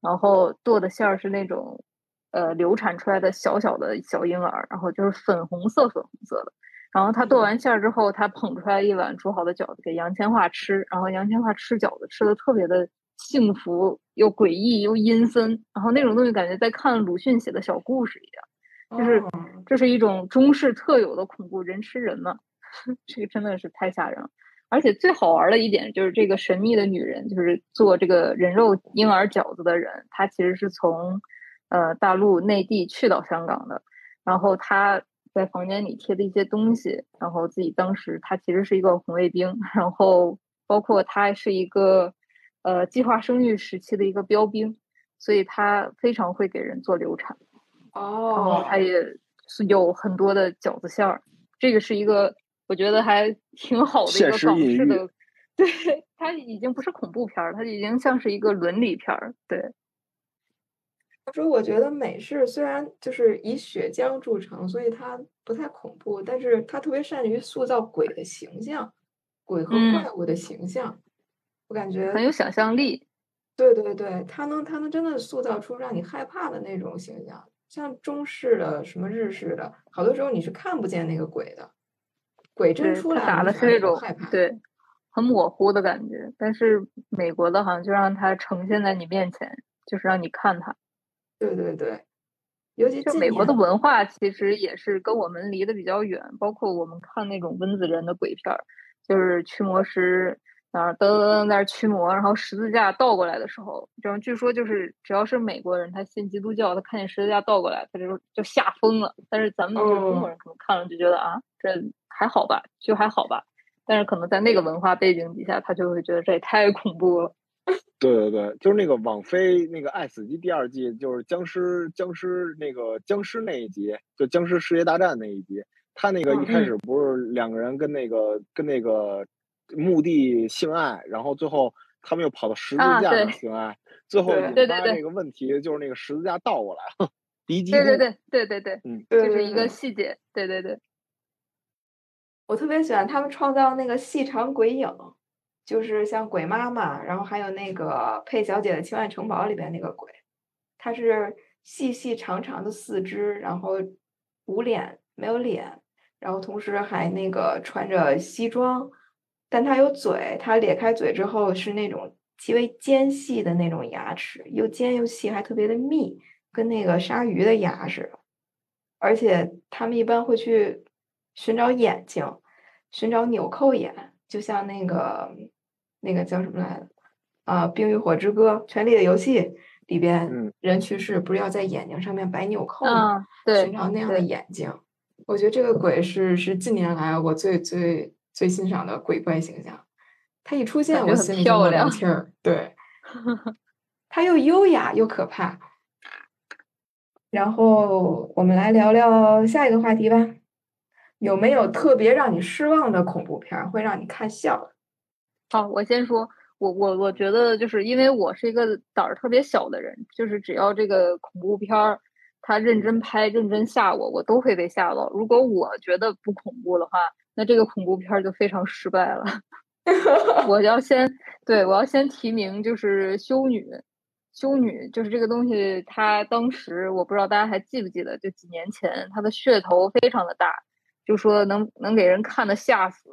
然后剁的馅儿是那种呃流产出来的小小的小婴儿，然后就是粉红色粉红色的。然后他剁完馅儿之后，他捧出来一碗煮好的饺子给杨千嬅吃，然后杨千嬅吃饺子吃的特别的幸福，又诡异又阴森，然后那种东西感觉在看鲁迅写的小故事一样，就是这是一种中式特有的恐怖，人吃人嘛，这个真的是太吓人了。而且最好玩的一点就是这个神秘的女人，就是做这个人肉婴儿饺子的人，她其实是从呃大陆内地去到香港的，然后他。在房间里贴的一些东西，然后自己当时他其实是一个红卫兵，然后包括他是一个呃计划生育时期的一个标兵，所以他非常会给人做流产。哦，然后他也是有很多的饺子馅儿，这个是一个我觉得还 挺好的一个港式的，对，它已经不是恐怖片儿，它已经像是一个伦理片儿，对。他说：“我觉得美式虽然就是以血浆著称，所以它不太恐怖，但是它特别善于塑造鬼的形象，鬼和怪物的形象。我感觉很有想象力。对对对，它能它能真的塑造出让你害怕的那种形象。像中式的什么日式的，好多时候你是看不见那个鬼的，鬼真出来打的是那种害怕，对，很模糊的感觉。但是美国的好像就让它呈现在你面前，就是让你看它。”对对对，尤其就美国的文化其实也是跟我们离得比较远，包括我们看那种温子仁的鬼片儿，就是驱魔师啊噔噔噔在那驱魔，然后十字架倒过来的时候，然后据说就是只要是美国人，他信基督教，他看见十字架倒过来，他就就吓疯了。但是咱们中国人可能看了就觉得啊，这还好吧，就还好吧。但是可能在那个文化背景底下，他就会觉得这也太恐怖了。对对对，就是那个网飞那个《爱死机》第二季，就是僵尸僵尸那个僵尸那一集，就僵尸世界大战那一集。他那个一开始不是两个人跟那个跟那个墓地性爱，然后最后他们又跑到十字架上性爱，最后引发那个问题就是那个十字架倒过来了，敌机。对对对对对对，嗯，这是一个细节。对对对，我特别喜欢他们创造那个细长鬼影。就是像鬼妈妈，然后还有那个佩小姐的奇幻城堡里边那个鬼，它是细细长长的四肢，然后无脸没有脸，然后同时还那个穿着西装，但它有嘴，它咧开嘴之后是那种极为尖细的那种牙齿，又尖又细，还特别的密，跟那个鲨鱼的牙似的。而且他们一般会去寻找眼睛，寻找纽扣眼，就像那个。那个叫什么来着？啊，《冰与火之歌》《权力的游戏》里边，人去世不是要在眼睛上面摆纽扣吗？对，寻找那样的眼睛。我觉得这个鬼是是近年来我最最最欣赏的鬼怪形象。他一出现，我心里就凉气儿。对，他又优雅又可怕。然后我们来聊聊下一个话题吧。有没有特别让你失望的恐怖片，会让你看笑？好，我先说，我我我觉得就是因为我是一个胆儿特别小的人，就是只要这个恐怖片儿，他认真拍、认真吓我，我都会被吓到。如果我觉得不恐怖的话，那这个恐怖片儿就非常失败了。我要先对我要先提名，就是修女，修女就是这个东西，它当时我不知道大家还记不记得，就几年前，它的噱头非常的大，就说能能给人看的吓死。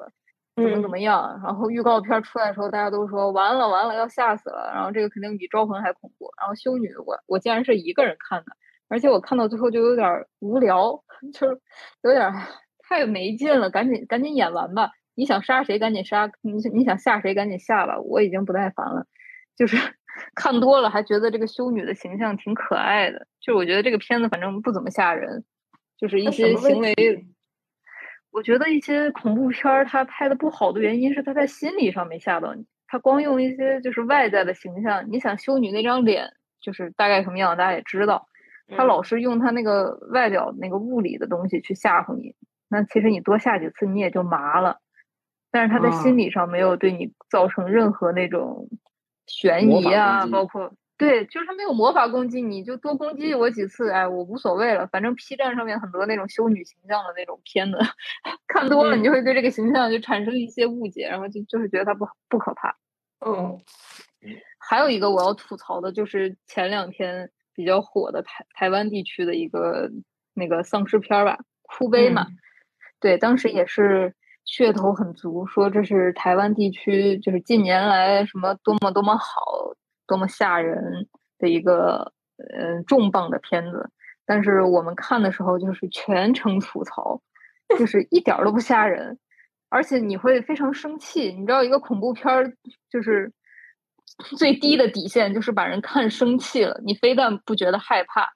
怎么怎么样？然后预告片出来的时候，大家都说完了完了，要吓死了。然后这个肯定比招魂还恐怖。然后修女，我我竟然是一个人看的，而且我看到最后就有点无聊，就是有点太没劲了。赶紧赶紧演完吧！你想杀谁赶紧杀，你你想吓谁赶紧吓吧。我已经不耐烦了，就是 看多了还觉得这个修女的形象挺可爱的。就是我觉得这个片子反正不怎么吓人，就是一些行为。我觉得一些恐怖片儿它拍的不好的原因是它在心理上没吓到你，它光用一些就是外在的形象，你想修女那张脸就是大概什么样，大家也知道，他老是用他那个外表那个物理的东西去吓唬你，那其实你多吓几次你也就麻了，但是他在心理上没有对你造成任何那种悬疑啊，包括。对，就是他没有魔法攻击，你就多攻击我几次，哎，我无所谓了。反正 P 站上面很多那种修女形象的那种片子，看多了你就会对这个形象就产生一些误解，然后就就是觉得它不不可怕。嗯，还有一个我要吐槽的就是前两天比较火的台台湾地区的一个那个丧尸片吧，哭悲嘛，对，当时也是噱头很足，说这是台湾地区就是近年来什么多么多么好、多么吓人的一个呃重磅的片子。但是我们看的时候就是全程吐槽，就是一点都不吓人，而且你会非常生气。你知道，一个恐怖片儿就是最低的底线就是把人看生气了。你非但不觉得害怕，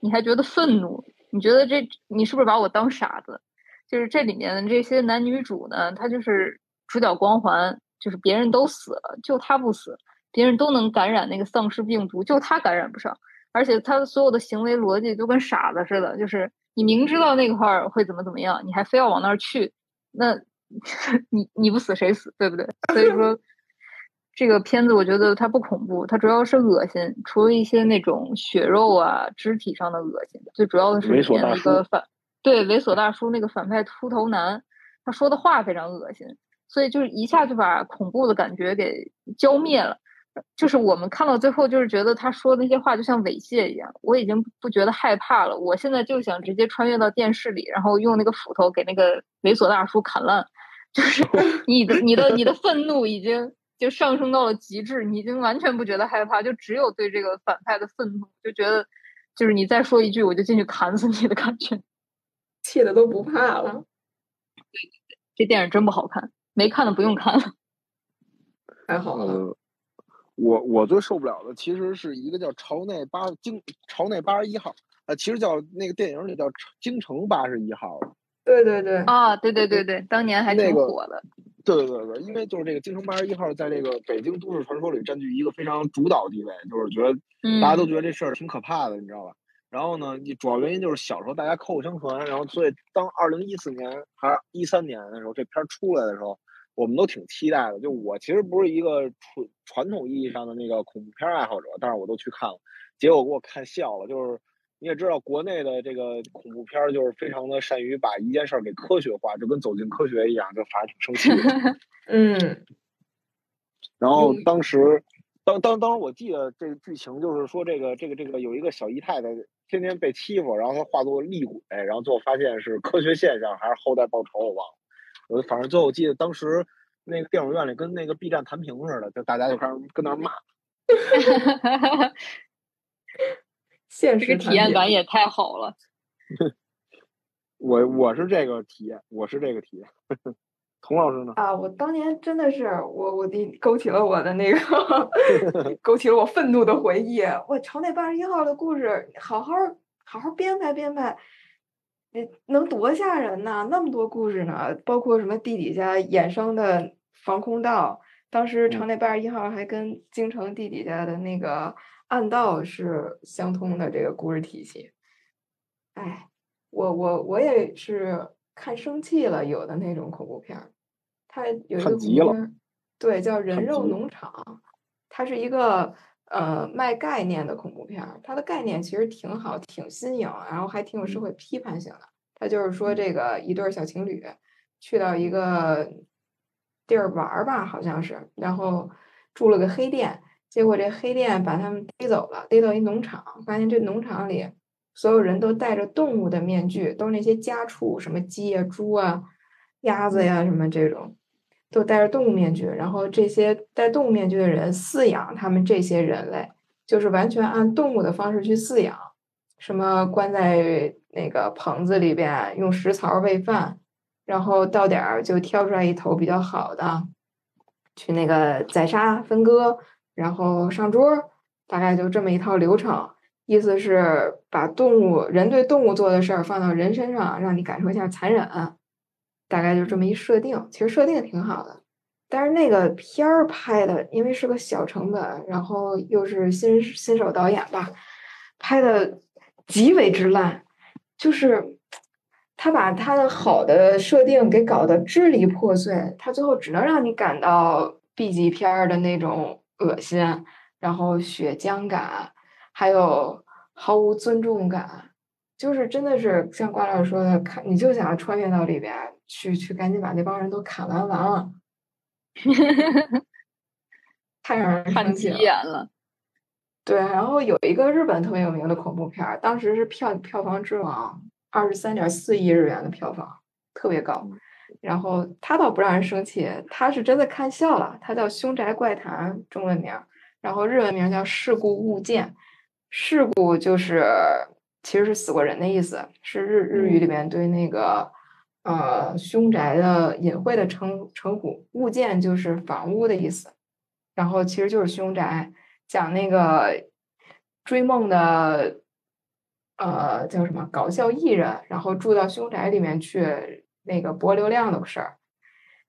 你还觉得愤怒。你觉得这你是不是把我当傻子？就是这里面的这些男女主呢，他就是主角光环，就是别人都死了，就他不死；别人都能感染那个丧尸病毒，就他感染不上。而且他的所有的行为逻辑就跟傻子似的，就是你明知道那块儿会怎么怎么样，你还非要往那儿去，那 你你不死谁死，对不对？所以说，这个片子我觉得它不恐怖，它主要是恶心，除了一些那种血肉啊、肢体上的恶心，最主要的是里面的一个反对猥琐大叔那个反派秃头男，他说的话非常恶心，所以就是一下就把恐怖的感觉给浇灭了。就是我们看到最后，就是觉得他说那些话就像猥亵一样。我已经不觉得害怕了，我现在就想直接穿越到电视里，然后用那个斧头给那个猥琐大叔砍烂。就是 你的、你的、你的愤怒已经就上升到了极致，你已经完全不觉得害怕，就只有对这个反派的愤怒，就觉得就是你再说一句，我就进去砍死你的感觉，气的都不怕了。对对对，这电影真不好看，没看的不用看了。还好了。我我最受不了的其实是一个叫朝内八京朝内八十一号，呃，其实叫那个电影里叫京城八十一号。对对对啊，对对对对，当年还挺火的。对对对对，因为就是这个京城八十一号在这个北京都市传说里占据一个非常主导地位，就是觉得大家都觉得这事儿挺可怕的，你知道吧？然后呢，你主要原因就是小时候大家口口相传，然后所以当二零一四年还是一三年的时候，这片出来的时候。我们都挺期待的，就我其实不是一个传传统意义上的那个恐怖片爱好者，但是我都去看了，结果给我看笑了。就是你也知道，国内的这个恐怖片就是非常的善于把一件事儿给科学化，就跟走进科学一样，就反正挺生气的。嗯。然后当时，当当当时我记得这个剧情就是说，这个这个这个有一个小姨太太天天被欺负，然后她化作厉鬼，然后最后发现是科学现象还是后代报仇，我忘了。我反正最后我记得当时那个电影院里跟那个 B 站弹屏似的，就大家就开始跟那骂。现实体验感也太好了。我我是这个体验，我是这个体验。童老师呢？啊，我当年真的是我我的勾起了我的那个，勾起了我愤怒的回忆。我朝那八十一号的故事，好好好好编排编排。能多吓人呐！那么多故事呢，包括什么地底下衍生的防空道。当时城内八十一号还跟京城地底下的那个暗道是相通的这个故事体系。哎，我我我也是看生气了，有的那种恐怖片儿，它有一个恐怖片，对，叫《人肉农场》，它是一个。呃，卖概念的恐怖片儿，它的概念其实挺好，挺新颖，然后还挺有社会批判性的。它就是说，这个一对小情侣去到一个地儿玩儿吧，好像是，然后住了个黑店，结果这黑店把他们逮走了，逮到一农场，发现这农场里所有人都戴着动物的面具，都是那些家畜，什么鸡啊、猪啊、鸭子呀，什么这种。都戴着动物面具，然后这些戴动物面具的人饲养他们这些人类，就是完全按动物的方式去饲养，什么关在那个棚子里边用食槽喂饭，然后到点儿就挑出来一头比较好的，去那个宰杀分割，然后上桌，大概就这么一套流程。意思是把动物人对动物做的事儿放到人身上，让你感受一下残忍。大概就这么一设定，其实设定挺好的，但是那个片儿拍的，因为是个小成本，然后又是新新手导演吧，拍的极为之烂，就是他把他的好的设定给搞得支离破碎，他最后只能让你感到 B 级片儿的那种恶心，然后血浆感，还有毫无尊重感，就是真的是像瓜老师说的，看你就想穿越到里边。去去，赶紧把那帮人都砍完完了，太让人生气了。对，然后有一个日本特别有名的恐怖片儿，当时是票票房之王，二十三点四亿日元的票房，特别高。然后他倒不让人生气，他是真的看笑了。他叫《凶宅怪谈》中文名，然后日文名叫《事故物件》。事故就是其实是死过人的意思，是日日语里面对那个呃凶宅的隐晦的称称呼。物件就是房屋的意思，然后其实就是凶宅，讲那个追梦的呃叫什么搞笑艺人，然后住到凶宅里面去。那个博流量的事儿，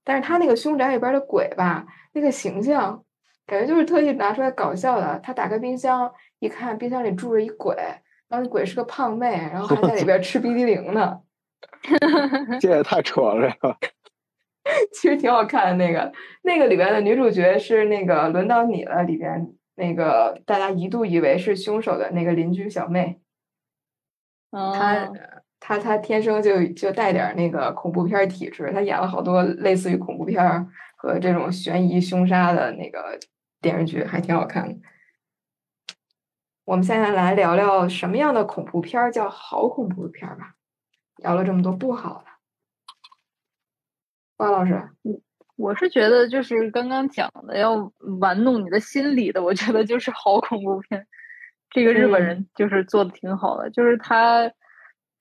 但是他那个凶宅里边的鬼吧，那个形象感觉就是特意拿出来搞笑的。他打开冰箱一看，冰箱里住着一鬼，然后那鬼是个胖妹，然后还在里边吃冰激凌呢。这也太扯了，这个。其实挺好看的，那个那个里边的女主角是那个轮到你了里边那个大家一度以为是凶手的那个邻居小妹。她。她她天生就就带点那个恐怖片体质，她演了好多类似于恐怖片和这种悬疑凶杀的那个电视剧，还挺好看的。我们现在来聊聊什么样的恐怖片叫好恐怖片吧。聊了这么多不好的，花老师，我我是觉得就是刚刚讲的要玩弄你的心理的，我觉得就是好恐怖片。这个日本人就是做的挺好的，就是他。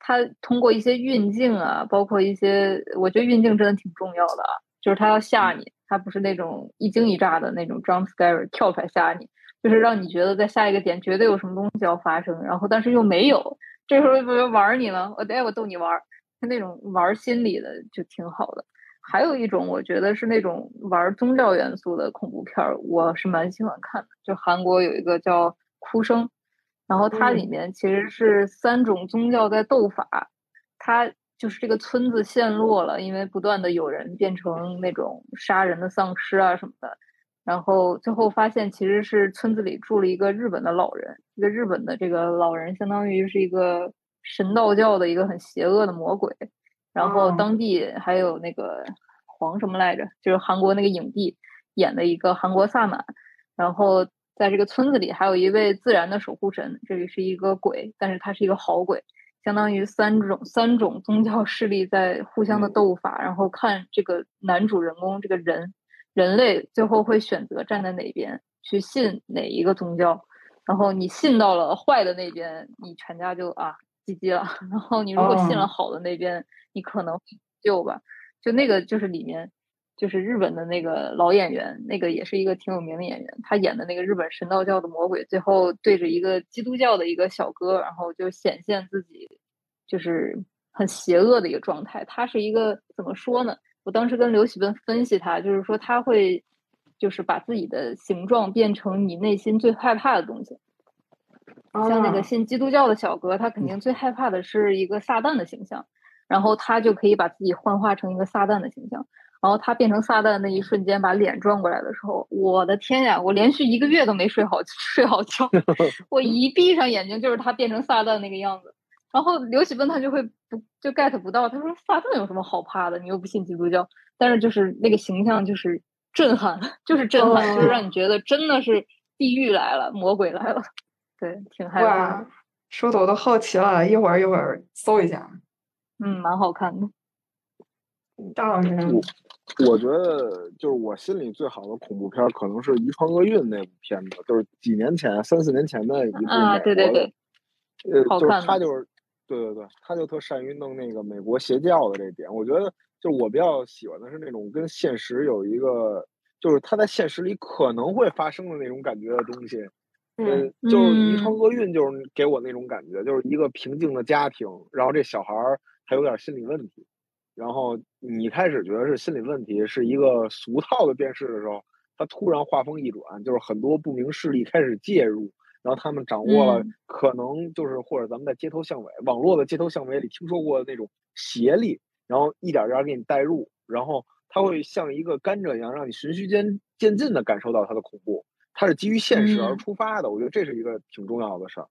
他通过一些运镜啊，包括一些，我觉得运镜真的挺重要的啊。就是他要吓你，他不是那种一惊一乍的那种 jump scare 跳出来吓你，就是让你觉得在下一个点绝对有什么东西要发生，然后但是又没有，这时候不就玩你了？我哎，我逗你玩，他那种玩心理的就挺好的。还有一种，我觉得是那种玩宗教元素的恐怖片儿，我是蛮喜欢看的。就韩国有一个叫《哭声》。然后它里面其实是三种宗教在斗法，它就是这个村子陷落了，因为不断的有人变成那种杀人的丧尸啊什么的，然后最后发现其实是村子里住了一个日本的老人，一个日本的这个老人相当于是一个神道教的一个很邪恶的魔鬼，然后当地还有那个黄什么来着，就是韩国那个影帝演的一个韩国萨满，然后。在这个村子里，还有一位自然的守护神，这里是一个鬼，但是他是一个好鬼，相当于三种三种宗教势力在互相的斗法，然后看这个男主人公这个人人类最后会选择站在哪边去信哪一个宗教，然后你信到了坏的那边，你全家就啊唧唧了，然后你如果信了好的那边，你可能就吧，就那个就是里面。就是日本的那个老演员，那个也是一个挺有名的演员，他演的那个日本神道教的魔鬼，最后对着一个基督教的一个小哥，然后就显现自己就是很邪恶的一个状态。他是一个怎么说呢？我当时跟刘喜奔分析他，就是说他会就是把自己的形状变成你内心最害怕的东西。像那个信基督教的小哥，他肯定最害怕的是一个撒旦的形象，然后他就可以把自己幻化成一个撒旦的形象。然后他变成撒旦那一瞬间，把脸转过来的时候，我的天呀！我连续一个月都没睡好 睡好觉，我一闭上眼睛就是他变成撒旦那个样子。然后刘启问他就会不就 get 不到，他说撒旦有什么好怕的？你又不信基督教，但是就是那个形象就是震撼，就是震撼，就是让你觉得真的是地狱来了，魔鬼来了，对，挺害怕。说的我都好奇了，一会儿一会儿搜一下。嗯，蛮好看的。大老师。我觉得就是我心里最好的恐怖片，可能是《遗传厄运》那部片子，就是几年前、三四年前的一部啊，对对对，呃，就是他就是，对对对，他就特善于弄那个美国邪教的这点。我觉得，就是我比较喜欢的是那种跟现实有一个，就是他在现实里可能会发生的那种感觉的东西。嗯，就是《遗传厄运》，就是给我那种感觉，就是一个平静的家庭，然后这小孩儿还有点心理问题。然后你开始觉得是心理问题，是一个俗套的电视的时候，他突然画风一转，就是很多不明势力开始介入，然后他们掌握了可能就是或者咱们在街头巷尾、网络的街头巷尾里听说过的那种邪力，然后一点点给你带入，然后它会像一个甘蔗一样，让你循序渐渐进的感受到它的恐怖。它是基于现实而出发的，我觉得这是一个挺重要的事儿。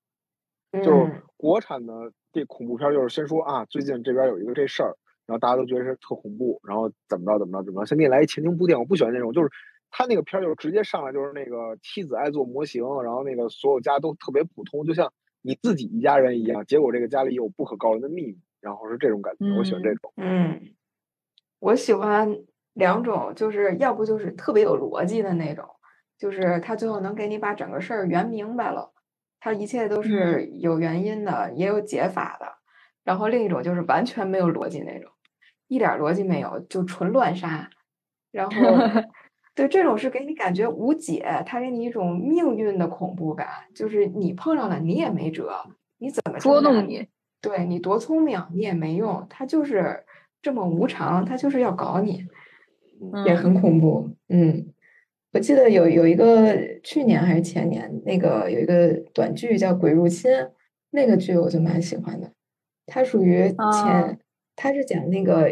就是国产的这恐怖片，就是先说啊，最近这边有一个这事儿。然后大家都觉得是特恐怖，然后怎么着怎么着怎么着，先给你来一前情铺垫。我不喜欢那种，就是他那个片儿就是直接上来就是那个妻子爱做模型，然后那个所有家都特别普通，就像你自己一家人一样。结果这个家里有不可告人的秘密，然后是这种感觉。我喜欢这种。嗯，我喜欢两种，就是要不就是特别有逻辑的那种，就是他最后能给你把整个事儿圆明白了，他一切都是有原因的，也有解法的。然后另一种就是完全没有逻辑那种，一点逻辑没有，就纯乱杀。然后，对这种是给你感觉无解，它给你一种命运的恐怖感，就是你碰上了你也没辙，你怎么捉弄你？对你多聪明你也没用，他就是这么无常，他就是要搞你，也很恐怖。嗯，我记得有有一个去年还是前年，那个有一个短剧叫《鬼入侵》，那个剧我就蛮喜欢的。它属于前，它是讲那个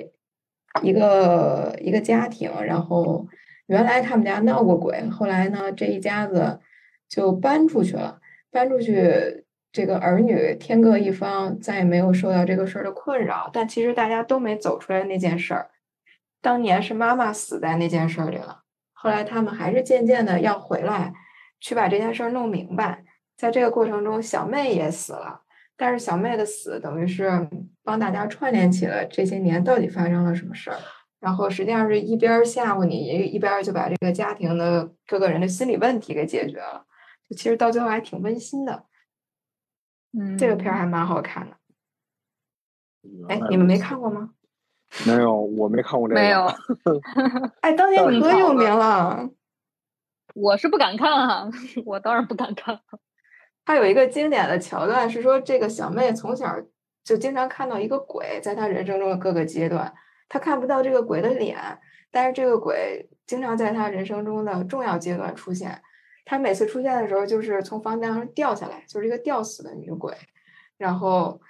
一个一个家庭，然后原来他们家闹过鬼，后来呢这一家子就搬出去了，搬出去这个儿女天各一方，再也没有受到这个事儿的困扰。但其实大家都没走出来那件事儿，当年是妈妈死在那件事儿里了，后来他们还是渐渐的要回来去把这件事儿弄明白，在这个过程中，小妹也死了。但是小妹的死等于是帮大家串联起了这些年到底发生了什么事儿，然后实际上是一边吓唬你，一一边就把这个家庭的各个人的心理问题给解决了，就其实到最后还挺温馨的。嗯，这个片儿还蛮好看的。哎，你们没看过吗？没有，我没看过这个。没有。哎，当年可有名了。我是不敢看啊，我当然不敢看。他有一个经典的桥段是说，这个小妹从小就经常看到一个鬼，在她人生中的各个阶段，他看不到这个鬼的脸，但是这个鬼经常在他人生中的重要阶段出现。他每次出现的时候，就是从房梁上掉下来，就是一个吊死的女鬼，然后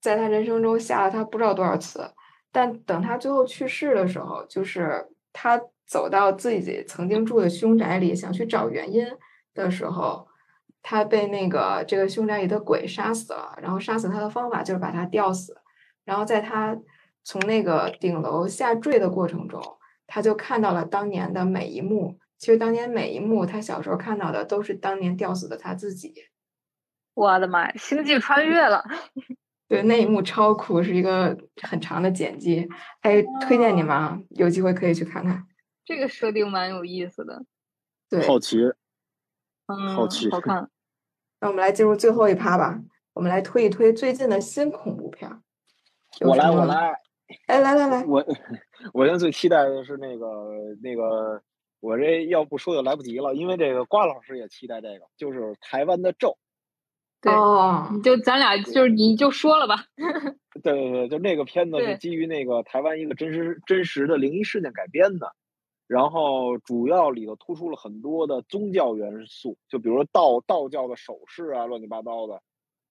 在他人生中吓了他不知道多少次。但等他最后去世的时候，就是他走到自己曾经住的凶宅里，想去找原因的时候。他被那个这个凶宅里的鬼杀死了，然后杀死他的方法就是把他吊死，然后在他从那个顶楼下坠的过程中，他就看到了当年的每一幕。其实当年每一幕，他小时候看到的都是当年吊死的他自己。我的妈呀，星际穿越了！对，那一幕超酷，是一个很长的剪辑。哎，推荐你们啊，有机会可以去看看。这个设定蛮有意思的。对，好奇。嗯好奇，好看。那我们来进入最后一趴吧。我们来推一推最近的新恐怖片。我来，我来。哎，来来来，我我现在最期待的是那个那个，我这要不说就来不及了，因为这个瓜老师也期待这个，就是台湾的咒。对，你就咱俩就是你就说了吧。对对对，就那个片子是基于那个台湾一个真实真实的灵异事件改编的。然后主要里头突出了很多的宗教元素，就比如说道道教的手势啊，乱七八糟的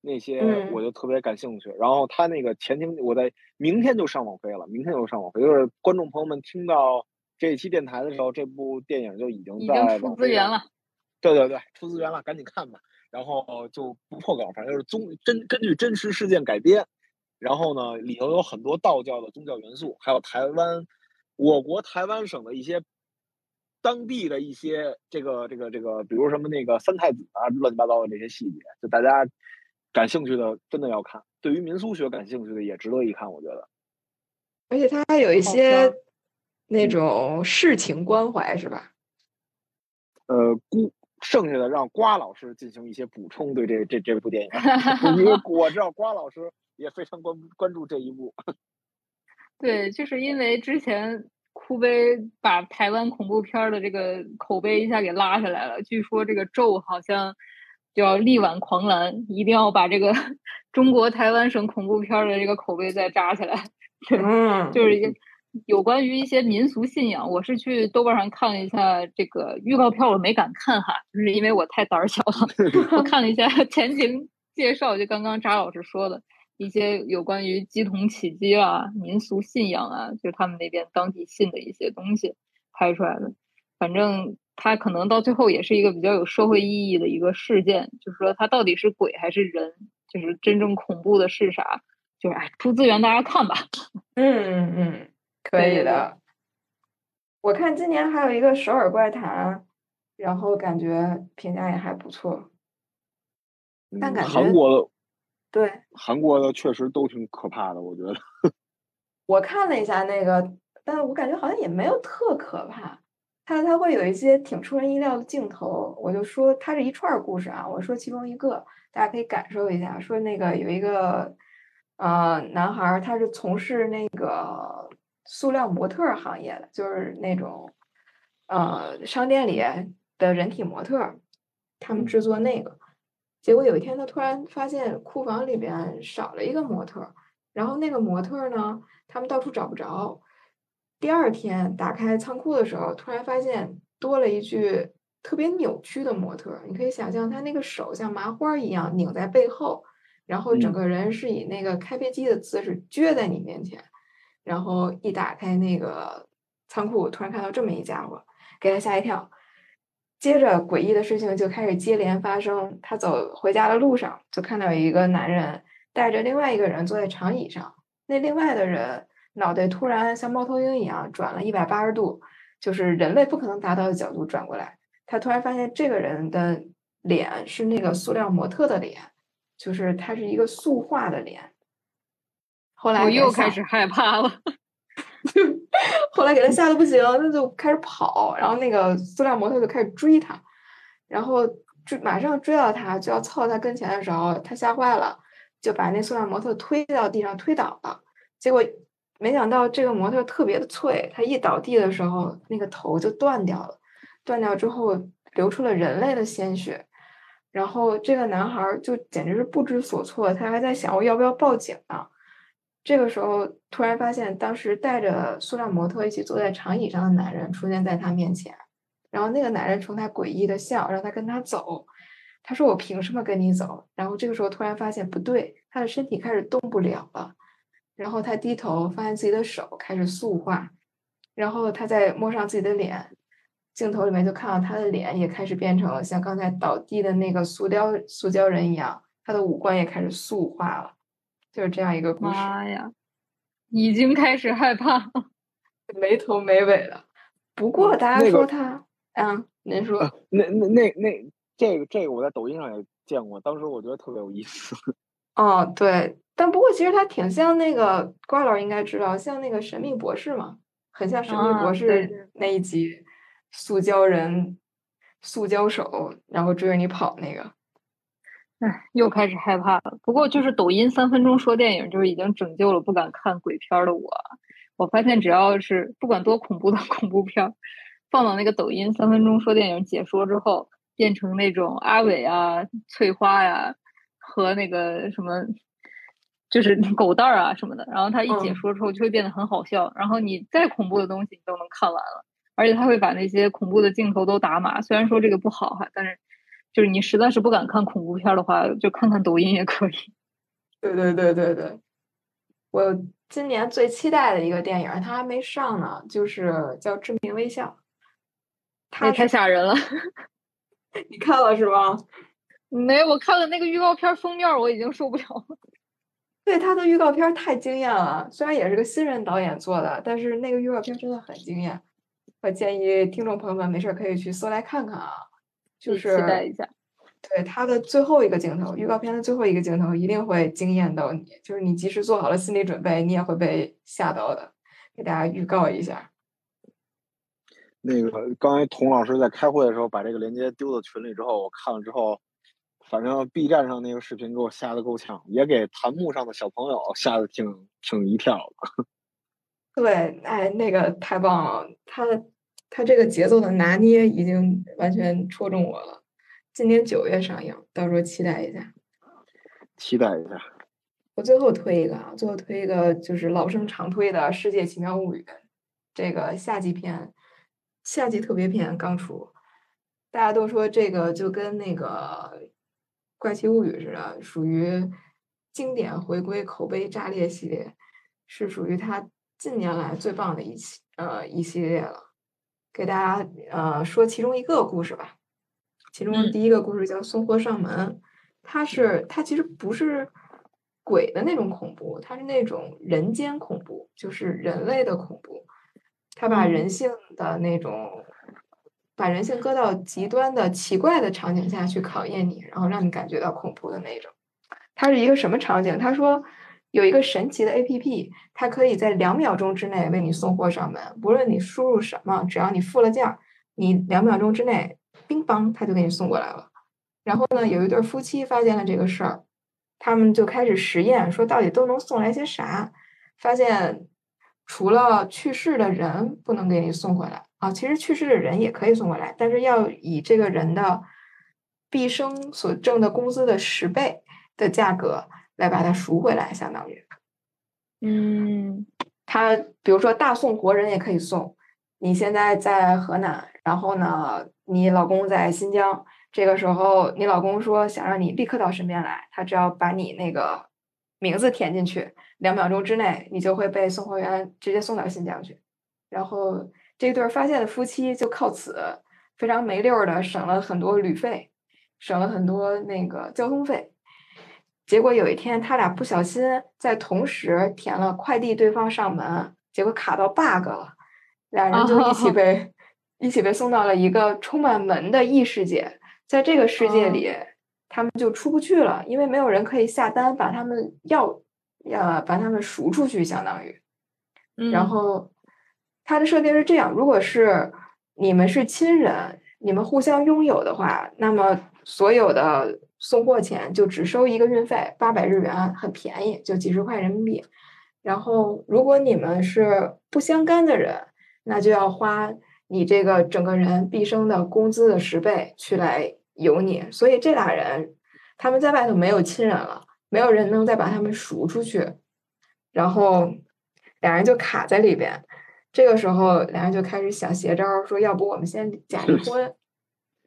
那些，我就特别感兴趣。然后他那个前厅，我在明天就上网飞了，明天就上网飞。就是观众朋友们听到这一期电台的时候，这部电影就已经在出资源了。对对对，出资源了，赶紧看吧。然后就不破稿，反正就是宗真根据真实事件改编。然后呢，里头有很多道教的宗教元素，还有台湾。我国台湾省的一些当地的一些这个这个这个，比如什么那个三太子啊，乱七八糟的这些细节，就大家感兴趣的真的要看。对于民俗学感兴趣的也值得一看，我觉得。而且它还有一些那种世情关怀，是吧？呃，孤剩下的让瓜老师进行一些补充，对这这这部电影，因为我知道瓜老师也非常关关注这一部。对，就是因为之前哭悲把台湾恐怖片的这个口碑一下给拉下来了。据说这个咒好像就要力挽狂澜，一定要把这个 中国台湾省恐怖片的这个口碑再扎起来。嗯，就是有关于一些民俗信仰，我是去豆瓣上看了一下这个预告片，我没敢看哈，就是因为我太胆小了。我看了一下前情介绍，就刚刚扎老师说的。一些有关于鸡同起鸡啊、民俗信仰啊，就是他们那边当地信的一些东西拍出来的。反正它可能到最后也是一个比较有社会意义的一个事件，就是说它到底是鬼还是人，就是真正恐怖的是啥？就是哎，出资源大家看吧。嗯嗯嗯，可以的。我看今年还有一个《首尔怪谈》，然后感觉评价也还不错，但感觉韩国的。对，韩国的确实都挺可怕的，我觉得。我看了一下那个但是我感觉好像也没有特可怕。它它会有一些挺出人意料的镜头，我就说它是一串儿故事啊，我说其中一个，大家可以感受一下。说那个有一个呃男孩儿，他是从事那个塑料模特行业的，就是那种呃商店里的人体模特儿，他们制作那个。结果有一天，他突然发现库房里边少了一个模特儿，然后那个模特儿呢，他们到处找不着。第二天打开仓库的时候，突然发现多了一具特别扭曲的模特儿。你可以想象，他那个手像麻花一样拧在背后，然后整个人是以那个开飞机的姿势撅在你面前。然后一打开那个仓库，突然看到这么一家伙，给他吓一跳。接着诡异的事情就开始接连发生。他走回家的路上，就看到有一个男人带着另外一个人坐在长椅上，那另外的人。脑袋突然像猫头鹰一样转了一百八十度，就是人类不可能达到的角度转过来。他突然发现这个人的脸是那个塑料模特的脸，就是他是一个塑化的脸。后来我又开始害怕了，后来给他吓得不行，他就开始跑，然后那个塑料模特就开始追他，然后追马上追到他就要凑到他跟前的时候，他吓坏了，就把那塑料模特推到地上推倒了，结果。没想到这个模特特别的脆，他一倒地的时候，那个头就断掉了。断掉之后，流出了人类的鲜血。然后这个男孩就简直是不知所措，他还在想我要不要报警呢。这个时候，突然发现当时带着塑料模特一起坐在长椅上的男人出现在他面前。然后那个男人冲他诡异的笑，让他跟他走。他说：“我凭什么跟你走？”然后这个时候突然发现不对，他的身体开始动不了了。然后他低头，发现自己的手开始塑化，然后他再摸上自己的脸，镜头里面就看到他的脸也开始变成像刚才倒地的那个塑雕塑胶人一样，他的五官也开始塑化了，就是这样一个故事。妈呀，已经开始害怕，没头没尾的。不过大家说他，嗯，您说，那那那那这个这个我在抖音上也见过，当时我觉得特别有意思。哦，对。但不过其实它挺像那个瓜老师应该知道，像那个神秘博士嘛，很像神秘博士那一集，塑胶人、塑胶手，然后追着你跑那个。哎，又开始害怕了。不过就是抖音三分钟说电影，就是已经拯救了不敢看鬼片的我。我发现只要是不管多恐怖的恐怖片，放到那个抖音三分钟说电影解说之后，变成那种阿伟啊、翠花呀和那个什么。就是狗蛋儿啊什么的，然后他一解说之后就会变得很好笑，然后你再恐怖的东西你都能看完了，而且他会把那些恐怖的镜头都打码。虽然说这个不好哈，但是就是你实在是不敢看恐怖片的话，就看看抖音也可以。对对对对对，我今年最期待的一个电影，它还没上呢，就是叫《致命微笑》。太太吓人了，你看了是吧？没，我看了那个预告片封面，我已经受不了了。对他的预告片太惊艳了，虽然也是个新人导演做的，但是那个预告片真的很惊艳。我建议听众朋友们没事可以去搜来看看啊，就是期待一下。对他的最后一个镜头，预告片的最后一个镜头一定会惊艳到你，就是你即使做好了心理准备，你也会被吓到的。给大家预告一下。那个刚才童老师在开会的时候把这个链接丢到群里之后，我看了之后。反正 B 站上那个视频给我吓得够呛，也给弹幕上的小朋友吓得挺挺一跳的。对，哎，那个太棒了，他他这个节奏的拿捏已经完全戳中我了。今年九月上映，到时候期待一下。期待一下。我最后推一个啊，最后推一个就是老生常推的《世界奇妙物语》这个夏季片，夏季特别篇刚出，大家都说这个就跟那个。怪奇物语似的，属于经典回归、口碑炸裂系列，是属于他近年来最棒的一期呃一系列了。给大家呃说其中一个故事吧。其中第一个故事叫《送货上门》，它是它其实不是鬼的那种恐怖，它是那种人间恐怖，就是人类的恐怖。它把人性的那种。把人性搁到极端的奇怪的场景下去考验你，然后让你感觉到恐怖的那种。它是一个什么场景？他说，有一个神奇的 A P P，它可以在两秒钟之内为你送货上门，不论你输入什么，只要你付了价，你两秒钟之内，乒乓，它就给你送过来了。然后呢，有一对夫妻发现了这个事儿，他们就开始实验，说到底都能送来些啥？发现除了去世的人不能给你送回来啊，其实去世的人也可以送回来，但是要以这个人的毕生所挣的工资的十倍的价格。来把它赎回来，相当于，嗯，他比如说大宋活人也可以送。你现在在河南，然后呢，你老公在新疆，这个时候你老公说想让你立刻到身边来，他只要把你那个名字填进去，两秒钟之内你就会被送货员直接送到新疆去。然后这对发现的夫妻就靠此非常没溜儿的省了很多旅费，省了很多那个交通费。结果有一天，他俩不小心在同时填了快递对方上门，结果卡到 bug 了，俩人就一起被 一起被送到了一个充满门的异世界。在这个世界里，他们就出不去了，因为没有人可以下单把他们要要把他们赎出去，相当于。然后它的设定是这样：如果是你们是亲人，你们互相拥有的话，那么所有的。送货钱就只收一个运费，八百日元，很便宜，就几十块人民币。然后，如果你们是不相干的人，那就要花你这个整个人毕生的工资的十倍去来有你。所以这俩人他们在外头没有亲人了，没有人能再把他们赎出去，然后俩人就卡在里边。这个时候，俩人就开始想邪招，说要不我们先假离婚。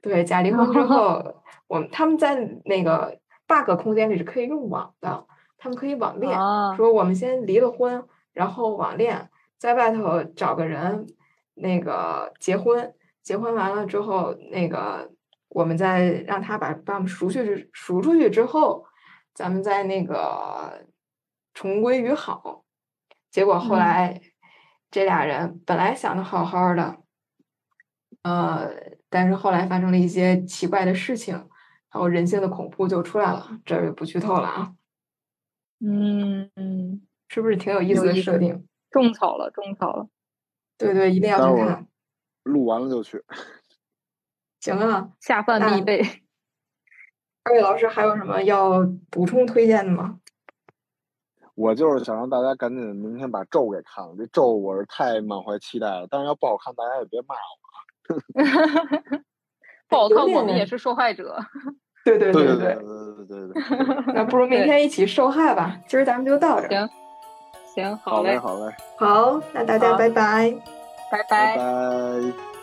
对，假离婚之 后，我们他们在那个 bug 空间里是可以用网的，他们可以网恋。说我们先离了婚，然后网恋，在外头找个人，那个结婚，结婚完了之后，那个我们再让他把把我们赎去赎出去之后，咱们再那个重归于好。结果后来这俩人本来想的好好的，呃。但是后来发生了一些奇怪的事情，然后人性的恐怖就出来了。这儿就不剧透了啊。嗯嗯，是不是挺有意思的设定？种草了，种草了。对对，一定要去看。录完了就去。行啊，下饭必备。二位老师还有什么要补充推荐的吗？我就是想让大家赶紧明天把咒给看了。这咒我是太满怀期待了，但是要不好看，大家也别骂我。不好看，我们也是受害者。对对对对对对对对。那不如明天一起受害吧。今儿咱们就到这。行，行，好嘞，好嘞。好，那大家拜拜，拜拜拜。